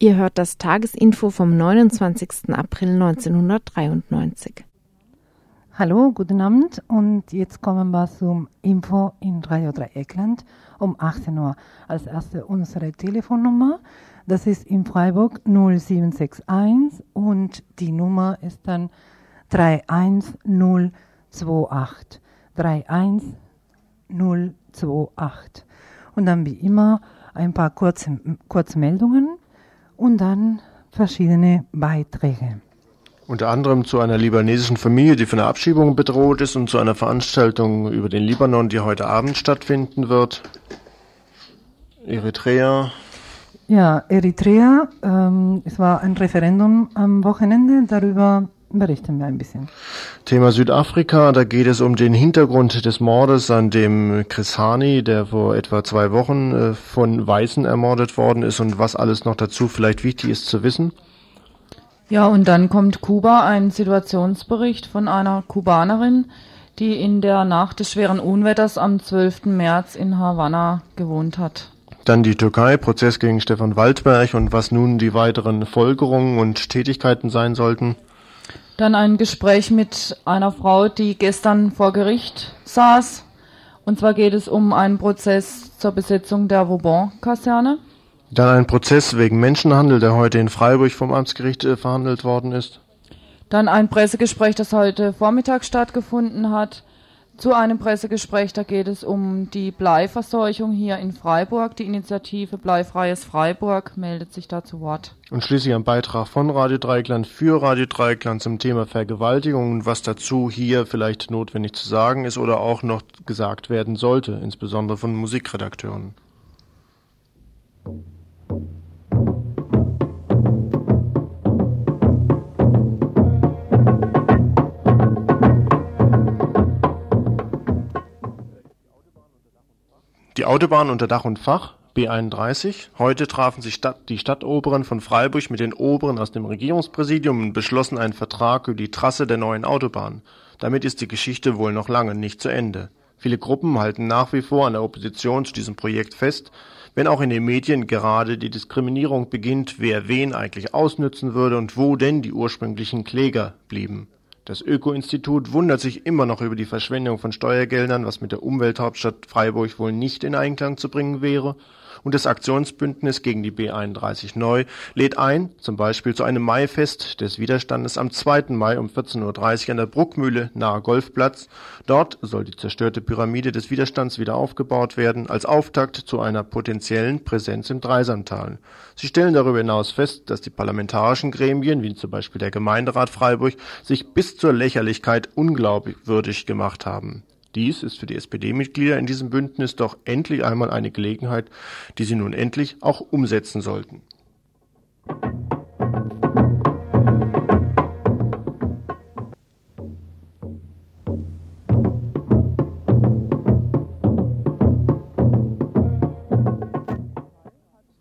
Ihr hört das Tagesinfo vom 29. April 1993. Hallo, guten Abend und jetzt kommen wir zum Info in Radio Dreieckland um 18 Uhr. Als erste unsere Telefonnummer, das ist in Freiburg 0761 und die Nummer ist dann 31028. 31028. Und dann wie immer ein paar kurze, Kurzmeldungen und dann verschiedene Beiträge. Unter anderem zu einer libanesischen Familie, die von einer Abschiebung bedroht ist und zu einer Veranstaltung über den Libanon, die heute Abend stattfinden wird. Eritrea. Ja, Eritrea. Ähm, es war ein Referendum am Wochenende. Darüber berichten wir ein bisschen. Thema Südafrika, da geht es um den Hintergrund des Mordes an dem Chris Hani, der vor etwa zwei Wochen äh, von Weißen ermordet worden ist und was alles noch dazu vielleicht wichtig ist zu wissen. Ja, und dann kommt Kuba, ein Situationsbericht von einer Kubanerin, die in der Nacht des schweren Unwetters am 12. März in Havanna gewohnt hat. Dann die Türkei, Prozess gegen Stefan Waldberg und was nun die weiteren Folgerungen und Tätigkeiten sein sollten. Dann ein Gespräch mit einer Frau, die gestern vor Gericht saß. Und zwar geht es um einen Prozess zur Besetzung der Vauban-Kaserne. Dann ein Prozess wegen Menschenhandel, der heute in Freiburg vom Amtsgericht äh, verhandelt worden ist. Dann ein Pressegespräch, das heute Vormittag stattgefunden hat zu einem Pressegespräch. Da geht es um die Bleiverseuchung hier in Freiburg. Die Initiative Bleifreies Freiburg meldet sich da zu Wort. Und schließlich ein Beitrag von Radio Dreikland für Radio Dreikland zum Thema Vergewaltigung und was dazu hier vielleicht notwendig zu sagen ist oder auch noch gesagt werden sollte, insbesondere von Musikredakteuren. Autobahn unter Dach und Fach B31. Heute trafen sich Stadt, die Stadtoberen von Freiburg mit den Oberen aus dem Regierungspräsidium und beschlossen einen Vertrag über die Trasse der neuen Autobahn. Damit ist die Geschichte wohl noch lange nicht zu Ende. Viele Gruppen halten nach wie vor an der Opposition zu diesem Projekt fest, wenn auch in den Medien gerade die Diskriminierung beginnt, wer wen eigentlich ausnützen würde und wo denn die ursprünglichen Kläger blieben. Das Öko-Institut wundert sich immer noch über die Verschwendung von Steuergeldern, was mit der Umwelthauptstadt Freiburg wohl nicht in Einklang zu bringen wäre und das Aktionsbündnis gegen die B31 neu lädt ein, zum Beispiel zu einem Maifest des Widerstandes am 2. Mai um 14.30 Uhr an der Bruckmühle nahe Golfplatz. Dort soll die zerstörte Pyramide des Widerstands wieder aufgebaut werden, als Auftakt zu einer potenziellen Präsenz im Dreisamtal. Sie stellen darüber hinaus fest, dass die parlamentarischen Gremien, wie zum Beispiel der Gemeinderat Freiburg, sich bis zur Lächerlichkeit unglaubwürdig gemacht haben. Dies ist für die SPD-Mitglieder in diesem Bündnis doch endlich einmal eine Gelegenheit, die sie nun endlich auch umsetzen sollten.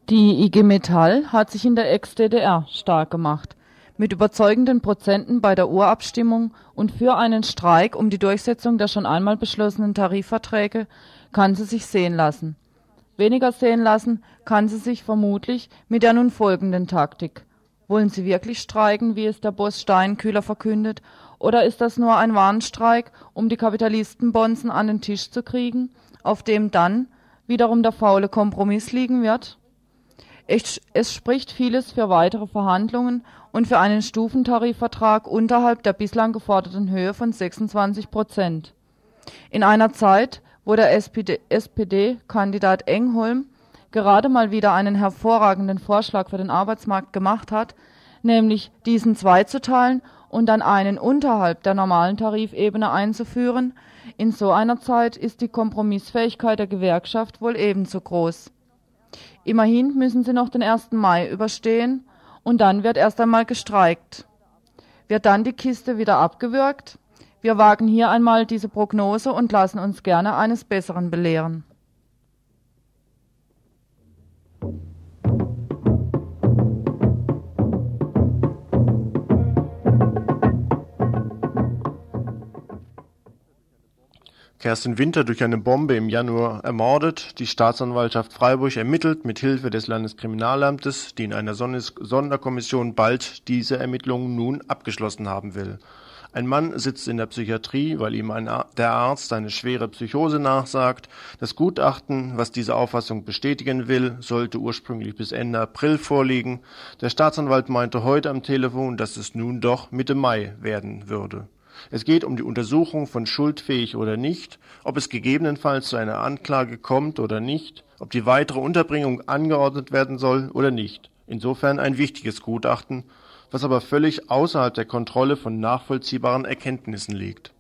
Die IG Metall hat sich in der Ex-DDR stark gemacht mit überzeugenden Prozenten bei der Urabstimmung und für einen Streik um die Durchsetzung der schon einmal beschlossenen Tarifverträge kann sie sich sehen lassen. Weniger sehen lassen kann sie sich vermutlich mit der nun folgenden Taktik. Wollen sie wirklich streiken, wie es der Boss Steinkühler verkündet, oder ist das nur ein Warnstreik, um die Kapitalistenbonzen an den Tisch zu kriegen, auf dem dann wiederum der faule Kompromiss liegen wird? Es spricht vieles für weitere Verhandlungen und für einen Stufentarifvertrag unterhalb der bislang geforderten Höhe von 26 Prozent. In einer Zeit, wo der SPD-Kandidat SPD Engholm gerade mal wieder einen hervorragenden Vorschlag für den Arbeitsmarkt gemacht hat, nämlich diesen zweizuteilen und dann einen unterhalb der normalen Tarifebene einzuführen, in so einer Zeit ist die Kompromissfähigkeit der Gewerkschaft wohl ebenso groß. Immerhin müssen sie noch den 1. Mai überstehen und dann wird erst einmal gestreikt. Wird dann die Kiste wieder abgewürgt? Wir wagen hier einmal diese Prognose und lassen uns gerne eines Besseren belehren. Kerstin Winter durch eine Bombe im Januar ermordet. Die Staatsanwaltschaft Freiburg ermittelt mit Hilfe des Landeskriminalamtes, die in einer Sonderkommission bald diese Ermittlungen nun abgeschlossen haben will. Ein Mann sitzt in der Psychiatrie, weil ihm ein, der Arzt eine schwere Psychose nachsagt. Das Gutachten, was diese Auffassung bestätigen will, sollte ursprünglich bis Ende April vorliegen. Der Staatsanwalt meinte heute am Telefon, dass es nun doch Mitte Mai werden würde. Es geht um die Untersuchung von schuldfähig oder nicht, ob es gegebenenfalls zu einer Anklage kommt oder nicht, ob die weitere Unterbringung angeordnet werden soll oder nicht. Insofern ein wichtiges Gutachten, was aber völlig außerhalb der Kontrolle von nachvollziehbaren Erkenntnissen liegt.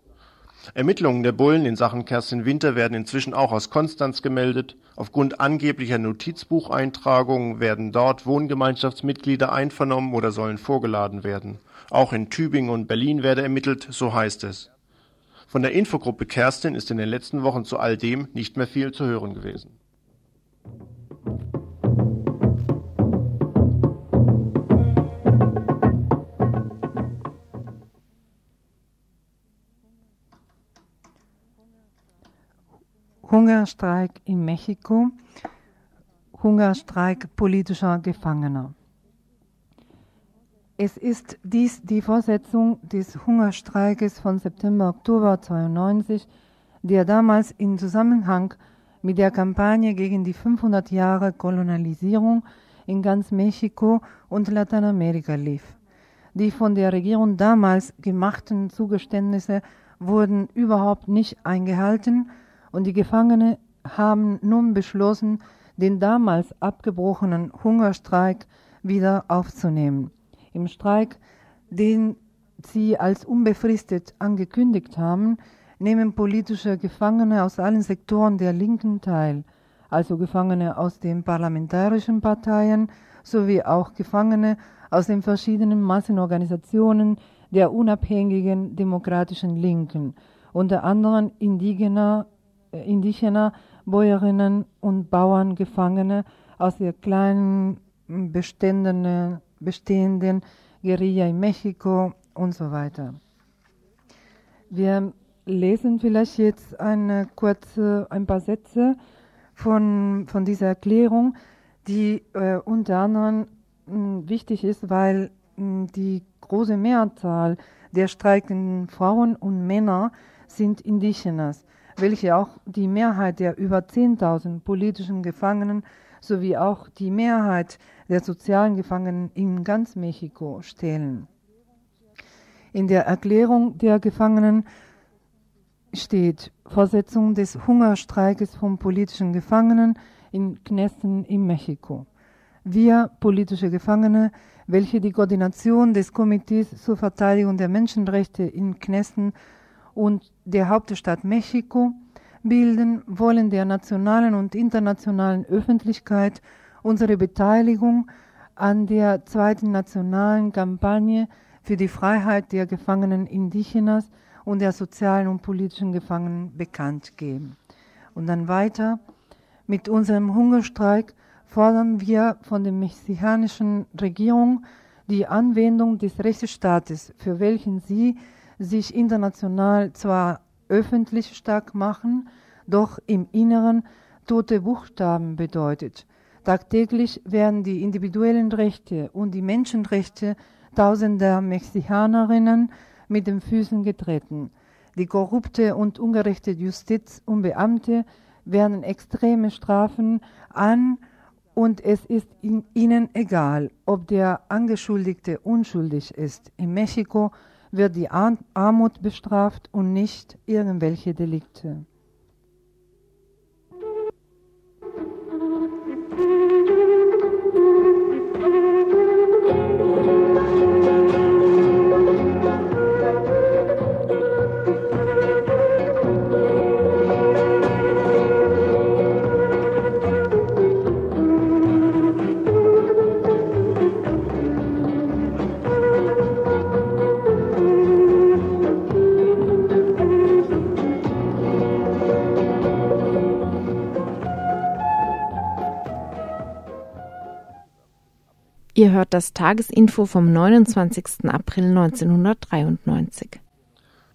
Ermittlungen der Bullen in Sachen Kerstin Winter werden inzwischen auch aus Konstanz gemeldet. Aufgrund angeblicher Notizbucheintragungen werden dort Wohngemeinschaftsmitglieder einvernommen oder sollen vorgeladen werden. Auch in Tübingen und Berlin werde ermittelt, so heißt es. Von der Infogruppe Kerstin ist in den letzten Wochen zu all dem nicht mehr viel zu hören gewesen. Hungerstreik in Mexiko, Hungerstreik politischer Gefangener. Es ist dies die Fortsetzung des Hungerstreikes von September-Oktober 92, der damals in Zusammenhang mit der Kampagne gegen die 500 Jahre Kolonialisierung in ganz Mexiko und Lateinamerika lief. Die von der Regierung damals gemachten Zugeständnisse wurden überhaupt nicht eingehalten und die Gefangenen haben nun beschlossen, den damals abgebrochenen Hungerstreik wieder aufzunehmen. Im Streik, den sie als unbefristet angekündigt haben, nehmen politische Gefangene aus allen Sektoren der Linken teil, also Gefangene aus den parlamentarischen Parteien sowie auch Gefangene aus den verschiedenen Massenorganisationen der unabhängigen demokratischen Linken, unter anderem indigener indigener Bäuerinnen und Bauern Gefangene aus der kleinen bestehenden, bestehenden Guerilla in Mexiko und so weiter. Wir lesen vielleicht jetzt eine kurze, ein paar Sätze von, von dieser Erklärung, die äh, unter anderem mh, wichtig ist, weil mh, die große Mehrzahl der streikenden Frauen und Männer sind Indigenas welche auch die Mehrheit der über 10.000 politischen Gefangenen sowie auch die Mehrheit der sozialen Gefangenen in ganz Mexiko stellen. In der Erklärung der Gefangenen steht Vorsetzung des Hungerstreikes von politischen Gefangenen in Knessen in Mexiko. Wir, politische Gefangene, welche die Koordination des Komitees zur Verteidigung der Menschenrechte in Knessen und der Hauptstadt Mexiko bilden, wollen der nationalen und internationalen Öffentlichkeit unsere Beteiligung an der zweiten nationalen Kampagne für die Freiheit der Gefangenen Indigenas und der sozialen und politischen Gefangenen bekannt geben. Und dann weiter, mit unserem Hungerstreik fordern wir von der mexikanischen Regierung die Anwendung des Rechtsstaates, für welchen sie sich international zwar öffentlich stark machen, doch im Inneren tote Buchstaben bedeutet. Tagtäglich werden die individuellen Rechte und die Menschenrechte tausender Mexikanerinnen mit den Füßen getreten. Die korrupte und ungerechte Justiz und Beamte werden extreme Strafen an und es ist ihnen egal, ob der Angeschuldigte unschuldig ist. In Mexiko wird die Armut bestraft und nicht irgendwelche Delikte. Hört das Tagesinfo vom 29. April 1993.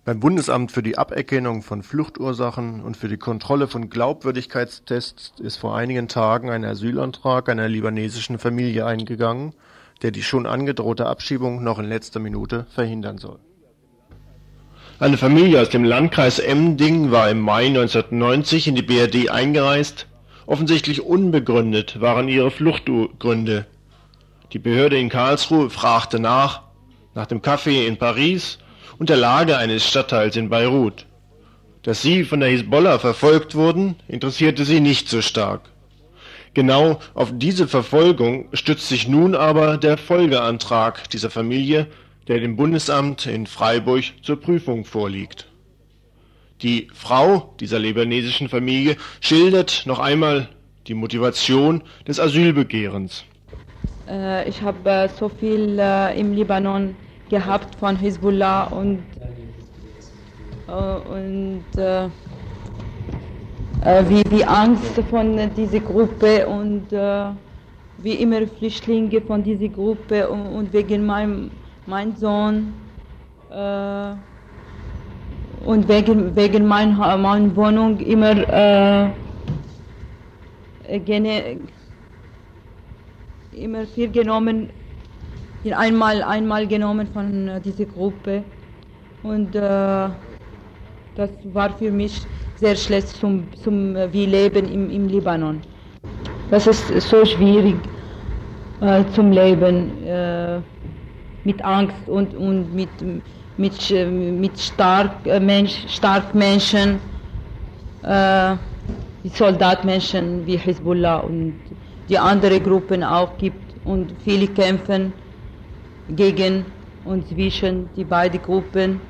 Beim Bundesamt für die Aberkennung von Fluchtursachen und für die Kontrolle von Glaubwürdigkeitstests ist vor einigen Tagen ein Asylantrag einer libanesischen Familie eingegangen, der die schon angedrohte Abschiebung noch in letzter Minute verhindern soll. Eine Familie aus dem Landkreis Emding war im Mai 1990 in die BRD eingereist. Offensichtlich unbegründet waren ihre Fluchtgründe. Die Behörde in Karlsruhe fragte nach, nach dem Café in Paris und der Lage eines Stadtteils in Beirut. Dass sie von der Hisbollah verfolgt wurden, interessierte sie nicht so stark. Genau auf diese Verfolgung stützt sich nun aber der Folgeantrag dieser Familie, der dem Bundesamt in Freiburg zur Prüfung vorliegt. Die Frau dieser libanesischen Familie schildert noch einmal die Motivation des Asylbegehrens. Äh, ich habe äh, so viel äh, im Libanon gehabt von Hisbollah und, äh, und wie, wie Angst von dieser Gruppe und wie immer Flüchtlinge von dieser Gruppe und, und wegen meinem mein Sohn äh, und wegen, wegen meiner mein Wohnung immer äh, gene, immer viel genommen einmal, einmal genommen von äh, dieser Gruppe. Und äh, das war für mich sehr schlecht zum, zum äh, wie Leben im, im Libanon. Das ist so schwierig äh, zum Leben äh, mit Angst und, und mit, mit, äh, mit stark, Mensch, stark Menschen, wie Soldatmenschen wie Hezbollah und die anderen Gruppen auch gibt und viele kämpfen gegen und zwischen die beiden Gruppen.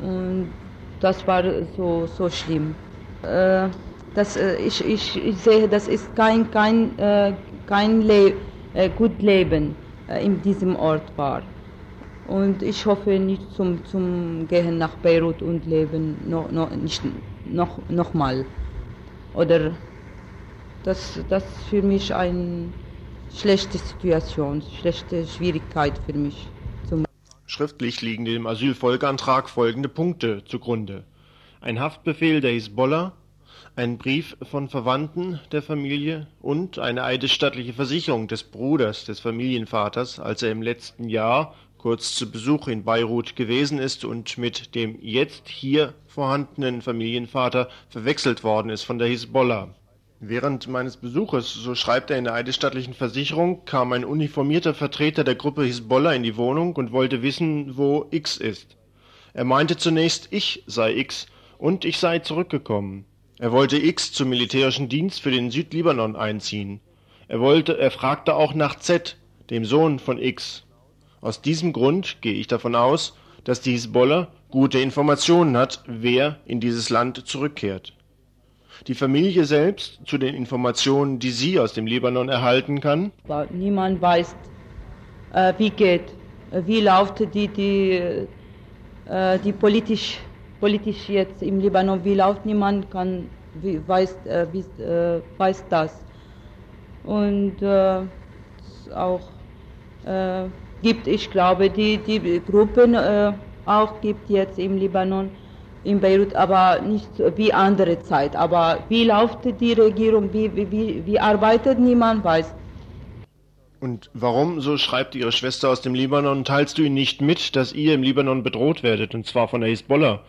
Und das war so, so schlimm. Äh, das, äh, ich, ich, ich sehe, das ist kein, kein, äh, kein Le äh, gut Leben äh, in diesem Ort war. Und ich hoffe nicht zum, zum Gehen nach Beirut und leben noch, noch, nicht noch, noch mal. Oder das, das für mich ein schlechte Situation, schlechte Schwierigkeit für mich. Schriftlich liegen dem Asylfolgeantrag folgende Punkte zugrunde. Ein Haftbefehl der Hisbollah, ein Brief von Verwandten der Familie und eine eidesstattliche Versicherung des Bruders des Familienvaters, als er im letzten Jahr kurz zu Besuch in Beirut gewesen ist und mit dem jetzt hier vorhandenen Familienvater verwechselt worden ist von der Hisbollah. Während meines Besuches, so schreibt er in der eidesstattlichen Versicherung, kam ein uniformierter Vertreter der Gruppe Hisbollah in die Wohnung und wollte wissen, wo X ist. Er meinte zunächst, ich sei X und ich sei zurückgekommen. Er wollte X zum militärischen Dienst für den Südlibanon einziehen. Er wollte, er fragte auch nach Z, dem Sohn von X. Aus diesem Grund gehe ich davon aus, dass die Hisbollah gute Informationen hat, wer in dieses Land zurückkehrt. Die Familie selbst zu den Informationen, die sie aus dem Libanon erhalten kann? Niemand weiß, äh, wie geht, äh, wie läuft die, die, äh, die politisch, politisch jetzt im Libanon, wie läuft niemand kann, wie, weiß, wie, weiß das. Und auch gibt, ich glaube, die, die Gruppen auch gibt jetzt im Libanon, in Beirut, aber nicht wie andere Zeit. Aber wie läuft die Regierung, wie, wie, wie arbeitet, niemand weiß. Und warum, so schreibt ihre Schwester aus dem Libanon, teilst du ihnen nicht mit, dass ihr im Libanon bedroht werdet, und zwar von der Hisbollah,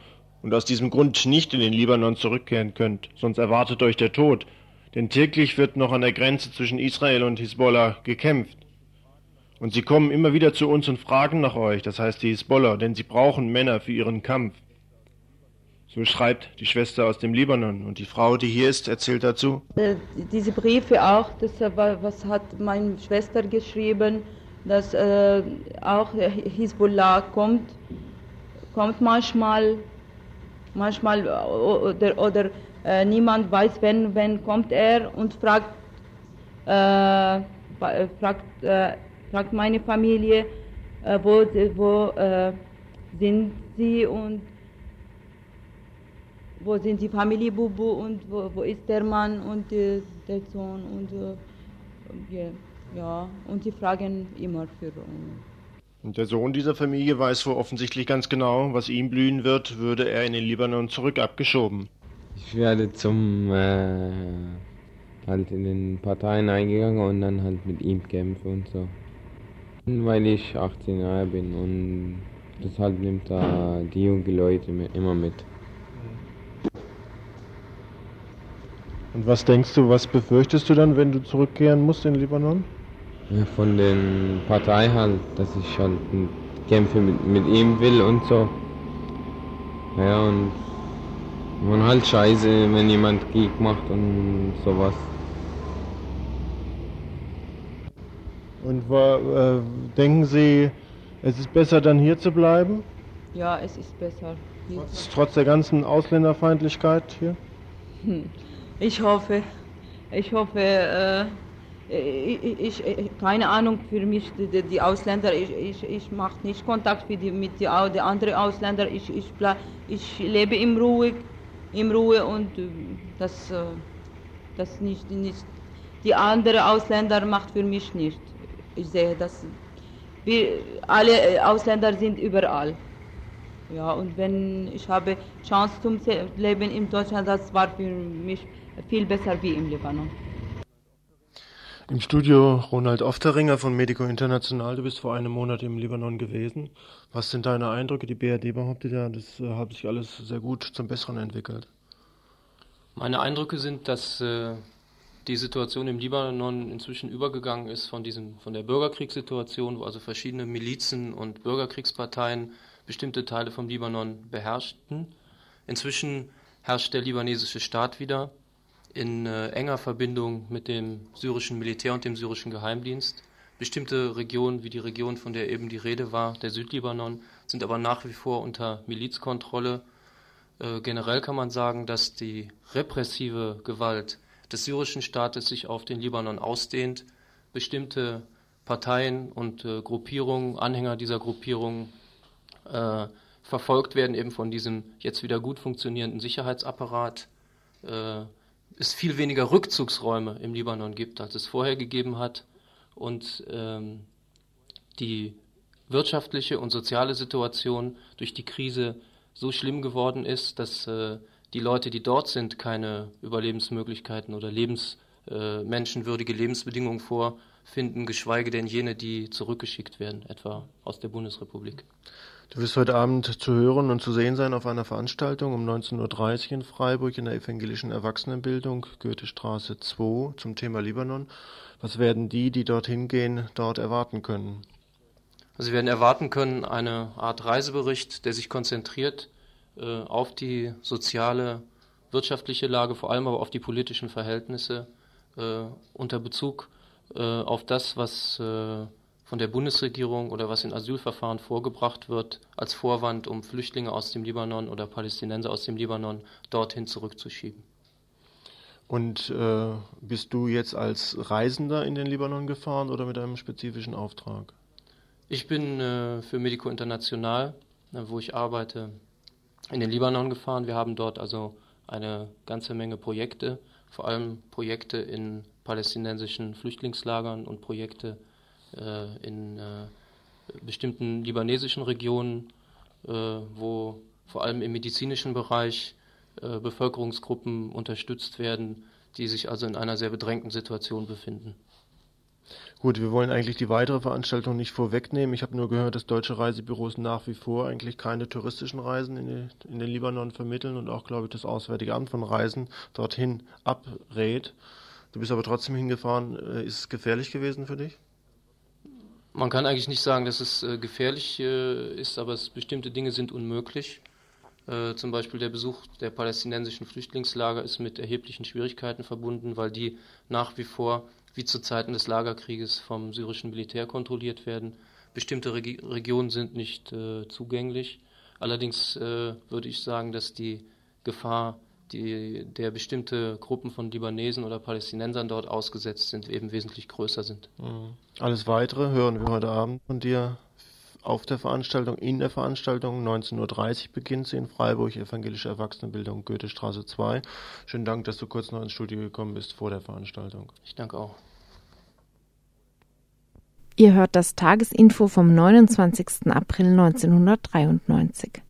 und aus diesem Grund nicht in den Libanon zurückkehren könnt, sonst erwartet euch der Tod, denn täglich wird noch an der Grenze zwischen Israel und Hisbollah gekämpft. Und sie kommen immer wieder zu uns und fragen nach euch, das heißt die Hisbollah, denn sie brauchen Männer für ihren Kampf. So schreibt die Schwester aus dem Libanon. Und die Frau, die hier ist, erzählt dazu. Äh, diese Briefe auch, das, äh, was hat meine Schwester geschrieben, dass äh, auch Hisbollah kommt, kommt manchmal, manchmal oder, oder äh, niemand weiß, wenn, wenn kommt er und fragt, äh, fragt, äh, fragt meine Familie, wo, wo sind sie und wo sind die Familie Bubu und wo, wo ist der Mann und äh, der Sohn und äh, ja, und sie fragen immer für uns. Und der Sohn dieser Familie weiß wohl offensichtlich ganz genau, was ihm blühen wird, würde er in den Libanon zurück abgeschoben. Ich werde zum äh, halt in den Parteien eingegangen und dann halt mit ihm kämpfen und so. Weil ich 18 Jahre bin und deshalb nimmt er die jungen Leute immer mit. Und was denkst du, was befürchtest du dann, wenn du zurückkehren musst in Libanon? Ja, von den Parteien halt, dass ich halt Kämpfe mit, mit ihm will und so. Ja, und man halt scheiße, wenn jemand Krieg macht und sowas. Und äh, denken Sie, es ist besser dann hier zu bleiben? Ja, es ist besser. Trotz, trotz der ganzen Ausländerfeindlichkeit hier? Hm. Ich hoffe, ich hoffe, äh, ich, ich, ich, keine Ahnung für mich, die, die Ausländer, ich, ich, ich mache nicht Kontakt mit, die, mit die, die anderen Ausländern, ich, ich, ich lebe im Ruhe, im Ruhe und äh, das, äh, das nicht, nicht, die andere Ausländer macht für mich nicht. Ich sehe, dass wir alle äh, Ausländer sind überall. Ja, und wenn ich habe Chance zum Leben in Deutschland, das war für mich viel besser wie im Libanon. Im Studio Ronald Ofteringer von Medico International. Du bist vor einem Monat im Libanon gewesen. Was sind deine Eindrücke? Die BRD behauptet ja, das äh, hat sich alles sehr gut zum Besseren entwickelt. Meine Eindrücke sind, dass äh, die Situation im Libanon inzwischen übergegangen ist von diesem, von der Bürgerkriegssituation, wo also verschiedene Milizen und Bürgerkriegsparteien bestimmte Teile vom Libanon beherrschten. Inzwischen herrscht der libanesische Staat wieder in äh, enger Verbindung mit dem syrischen Militär und dem syrischen Geheimdienst. Bestimmte Regionen, wie die Region, von der eben die Rede war, der Südlibanon, sind aber nach wie vor unter Milizkontrolle. Äh, generell kann man sagen, dass die repressive Gewalt des syrischen Staates sich auf den Libanon ausdehnt. Bestimmte Parteien und äh, Gruppierungen, Anhänger dieser Gruppierungen, äh, verfolgt werden eben von diesem jetzt wieder gut funktionierenden Sicherheitsapparat. Es viel weniger Rückzugsräume im Libanon gibt, als es vorher gegeben hat. Und ähm, die wirtschaftliche und soziale Situation durch die Krise so schlimm geworden ist, dass äh, die Leute, die dort sind, keine Überlebensmöglichkeiten oder Lebens, äh, menschenwürdige Lebensbedingungen vorfinden, geschweige denn jene, die zurückgeschickt werden, etwa aus der Bundesrepublik. Du wirst heute Abend zu hören und zu sehen sein auf einer Veranstaltung um 19.30 Uhr in Freiburg in der evangelischen Erwachsenenbildung, Goethestraße 2, zum Thema Libanon. Was werden die, die dorthin gehen, dort erwarten können? Also Sie werden erwarten können eine Art Reisebericht, der sich konzentriert äh, auf die soziale, wirtschaftliche Lage, vor allem aber auf die politischen Verhältnisse äh, unter Bezug äh, auf das, was äh, von der Bundesregierung oder was in Asylverfahren vorgebracht wird, als Vorwand, um Flüchtlinge aus dem Libanon oder Palästinenser aus dem Libanon dorthin zurückzuschieben. Und äh, bist du jetzt als Reisender in den Libanon gefahren oder mit einem spezifischen Auftrag? Ich bin äh, für Medico International, äh, wo ich arbeite, in den Libanon gefahren. Wir haben dort also eine ganze Menge Projekte, vor allem Projekte in palästinensischen Flüchtlingslagern und Projekte in äh, bestimmten libanesischen Regionen, äh, wo vor allem im medizinischen Bereich Bevölkerungsgruppen unterstützt werden, die sich also in einer sehr bedrängten Situation befinden. Gut, wir wollen eigentlich die weitere Veranstaltung nicht vorwegnehmen. Ich habe nur gehört, dass deutsche Reisebüros nach wie vor eigentlich keine touristischen Reisen in, die, in den Libanon vermitteln und auch, glaube ich, das Auswärtige Amt von Reisen dorthin abrät. Du bist aber trotzdem hingefahren. Ist es gefährlich gewesen für dich? Man kann eigentlich nicht sagen, dass es äh, gefährlich äh, ist, aber es, bestimmte Dinge sind unmöglich. Äh, zum Beispiel der Besuch der palästinensischen Flüchtlingslager ist mit erheblichen Schwierigkeiten verbunden, weil die nach wie vor, wie zu Zeiten des Lagerkrieges, vom syrischen Militär kontrolliert werden. Bestimmte Regi Regionen sind nicht äh, zugänglich. Allerdings äh, würde ich sagen, dass die Gefahr die, der bestimmte Gruppen von Libanesen oder Palästinensern dort ausgesetzt sind, eben wesentlich größer sind. Mhm. Alles Weitere hören wir heute Abend von dir auf der Veranstaltung, in der Veranstaltung. 19.30 Uhr beginnt sie in Freiburg, Evangelische Erwachsenenbildung, Goethestraße 2. Schönen Dank, dass du kurz noch ins Studio gekommen bist vor der Veranstaltung. Ich danke auch. Ihr hört das Tagesinfo vom 29. April 1993.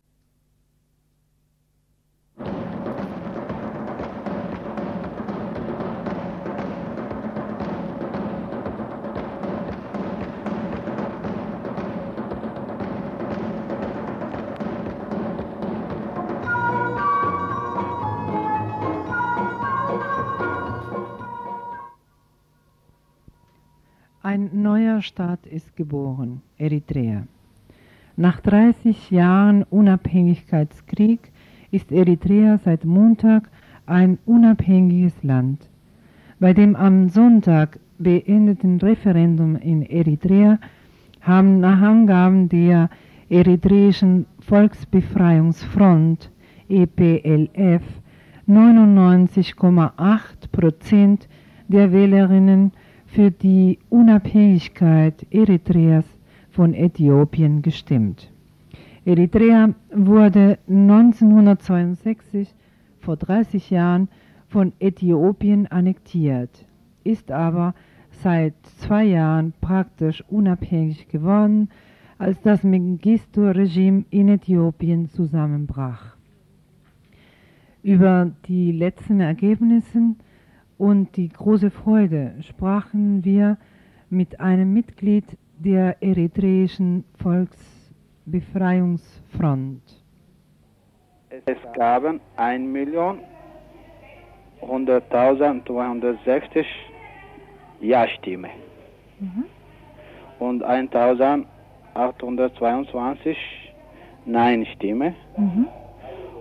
Ein neuer Staat ist geboren, Eritrea. Nach 30 Jahren Unabhängigkeitskrieg ist Eritrea seit Montag ein unabhängiges Land. Bei dem am Sonntag beendeten Referendum in Eritrea haben nach Angaben der Eritreischen Volksbefreiungsfront EPLF 99,8 Prozent der Wählerinnen für die Unabhängigkeit Eritreas von Äthiopien gestimmt. Eritrea wurde 1962, vor 30 Jahren, von Äthiopien annektiert, ist aber seit zwei Jahren praktisch unabhängig geworden, als das Mengistu-Regime in Äthiopien zusammenbrach. Über die letzten Ergebnisse und die große Freude sprachen wir mit einem Mitglied der eritreischen Volksbefreiungsfront. Es gaben 1.100.260 Ja-Stimmen mhm. und 1.822 Nein-Stimmen mhm.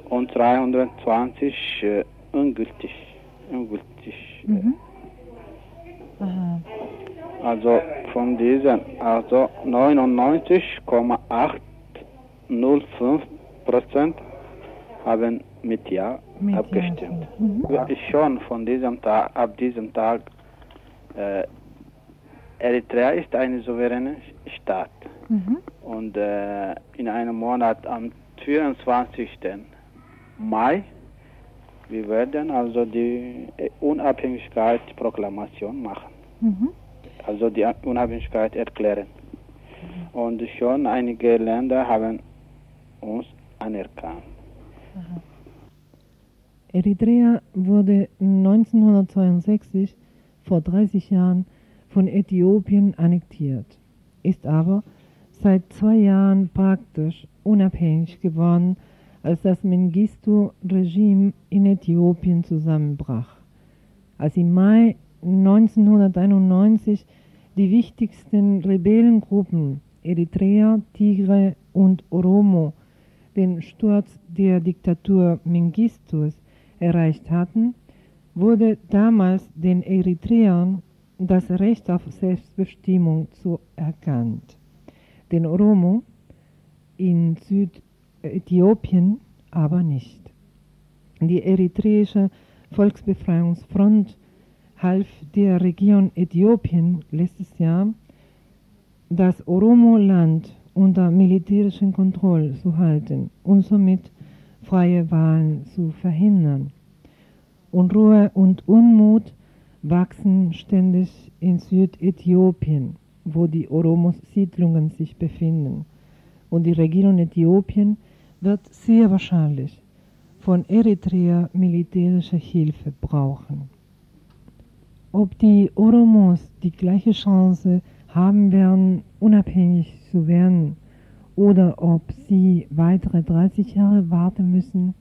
und 320 äh, ungültig. ungültig. Mhm. Also von diesen, also 99,805 Prozent haben mit Ja mit abgestimmt. Ja. Mhm. Schon von diesem Tag, ab diesem Tag, äh, Eritrea ist eine souveräne Staat. Mhm. Und äh, in einem Monat am 24. Mai wir werden also die Unabhängigkeitsproklamation machen. Mhm. Also die Unabhängigkeit erklären. Mhm. Und schon einige Länder haben uns anerkannt. Aha. Eritrea wurde 1962, vor 30 Jahren, von Äthiopien annektiert, ist aber seit zwei Jahren praktisch unabhängig geworden als das Mengistu-Regime in Äthiopien zusammenbrach. Als im Mai 1991 die wichtigsten Rebellengruppen Eritrea, Tigre und Oromo den Sturz der Diktatur Mengistus erreicht hatten, wurde damals den Eritreern das Recht auf Selbstbestimmung zuerkannt. Den Oromo in Süd Äthiopien aber nicht. Die eritreische Volksbefreiungsfront half der Region Äthiopien letztes Jahr, das Oromo-Land unter militärischen Kontrolle zu halten und somit freie Wahlen zu verhindern. Unruhe und Unmut wachsen ständig in Südäthiopien, wo die Oromos-Siedlungen sich befinden. Und die Region Äthiopien wird sehr wahrscheinlich von Eritrea militärische Hilfe brauchen. Ob die Oromos die gleiche Chance haben werden, unabhängig zu werden, oder ob sie weitere 30 Jahre warten müssen,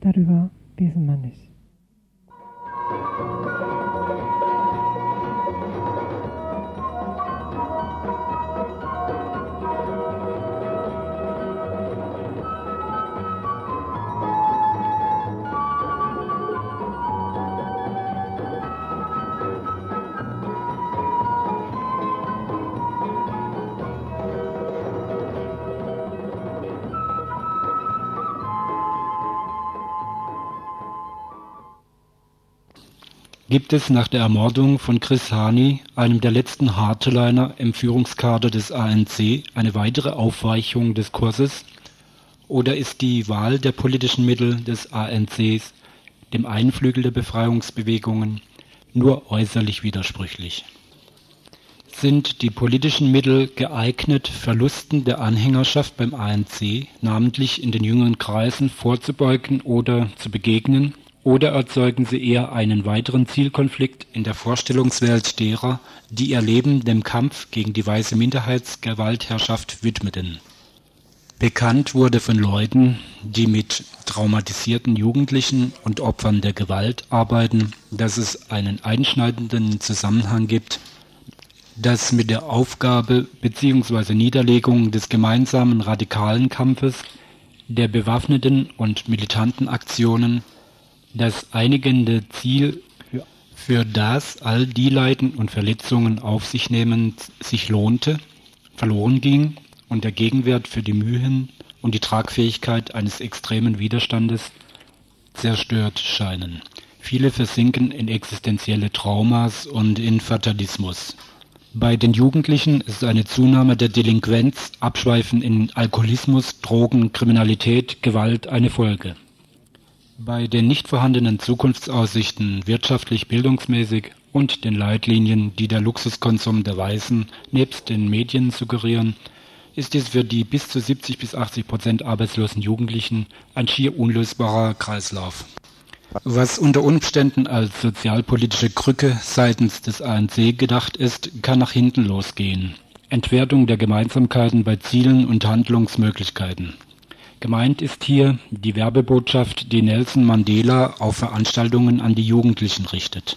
darüber wissen wir nicht. Gibt es nach der Ermordung von Chris Hani, einem der letzten Hardliner im Führungskader des ANC, eine weitere Aufweichung des Kurses? Oder ist die Wahl der politischen Mittel des ANCs, dem einen Flügel der Befreiungsbewegungen, nur äußerlich widersprüchlich? sind die politischen Mittel geeignet, Verlusten der Anhängerschaft beim ANC, namentlich in den jüngeren Kreisen, vorzubeugen oder zu begegnen? Oder erzeugen sie eher einen weiteren Zielkonflikt in der Vorstellungswelt derer, die ihr Leben dem Kampf gegen die weiße Minderheitsgewaltherrschaft widmeten? Bekannt wurde von Leuten, die mit traumatisierten Jugendlichen und Opfern der Gewalt arbeiten, dass es einen einschneidenden Zusammenhang gibt das mit der Aufgabe bzw. Niederlegung des gemeinsamen radikalen Kampfes, der bewaffneten und militanten Aktionen das einigende Ziel, für das all die Leiden und Verletzungen auf sich nehmend sich lohnte, verloren ging und der Gegenwert für die Mühen und die Tragfähigkeit eines extremen Widerstandes zerstört scheinen. Viele versinken in existenzielle Traumas und in Fatalismus. Bei den Jugendlichen ist eine Zunahme der Delinquenz, Abschweifen in Alkoholismus, Drogen, Kriminalität, Gewalt eine Folge. Bei den nicht vorhandenen Zukunftsaussichten wirtschaftlich, bildungsmäßig und den Leitlinien, die der Luxuskonsum der Weißen nebst den Medien suggerieren, ist es für die bis zu 70 bis 80 Prozent arbeitslosen Jugendlichen ein schier unlösbarer Kreislauf. Was unter Umständen als sozialpolitische Krücke seitens des ANC gedacht ist, kann nach hinten losgehen. Entwertung der Gemeinsamkeiten bei Zielen und Handlungsmöglichkeiten. Gemeint ist hier die Werbebotschaft, die Nelson Mandela auf Veranstaltungen an die Jugendlichen richtet.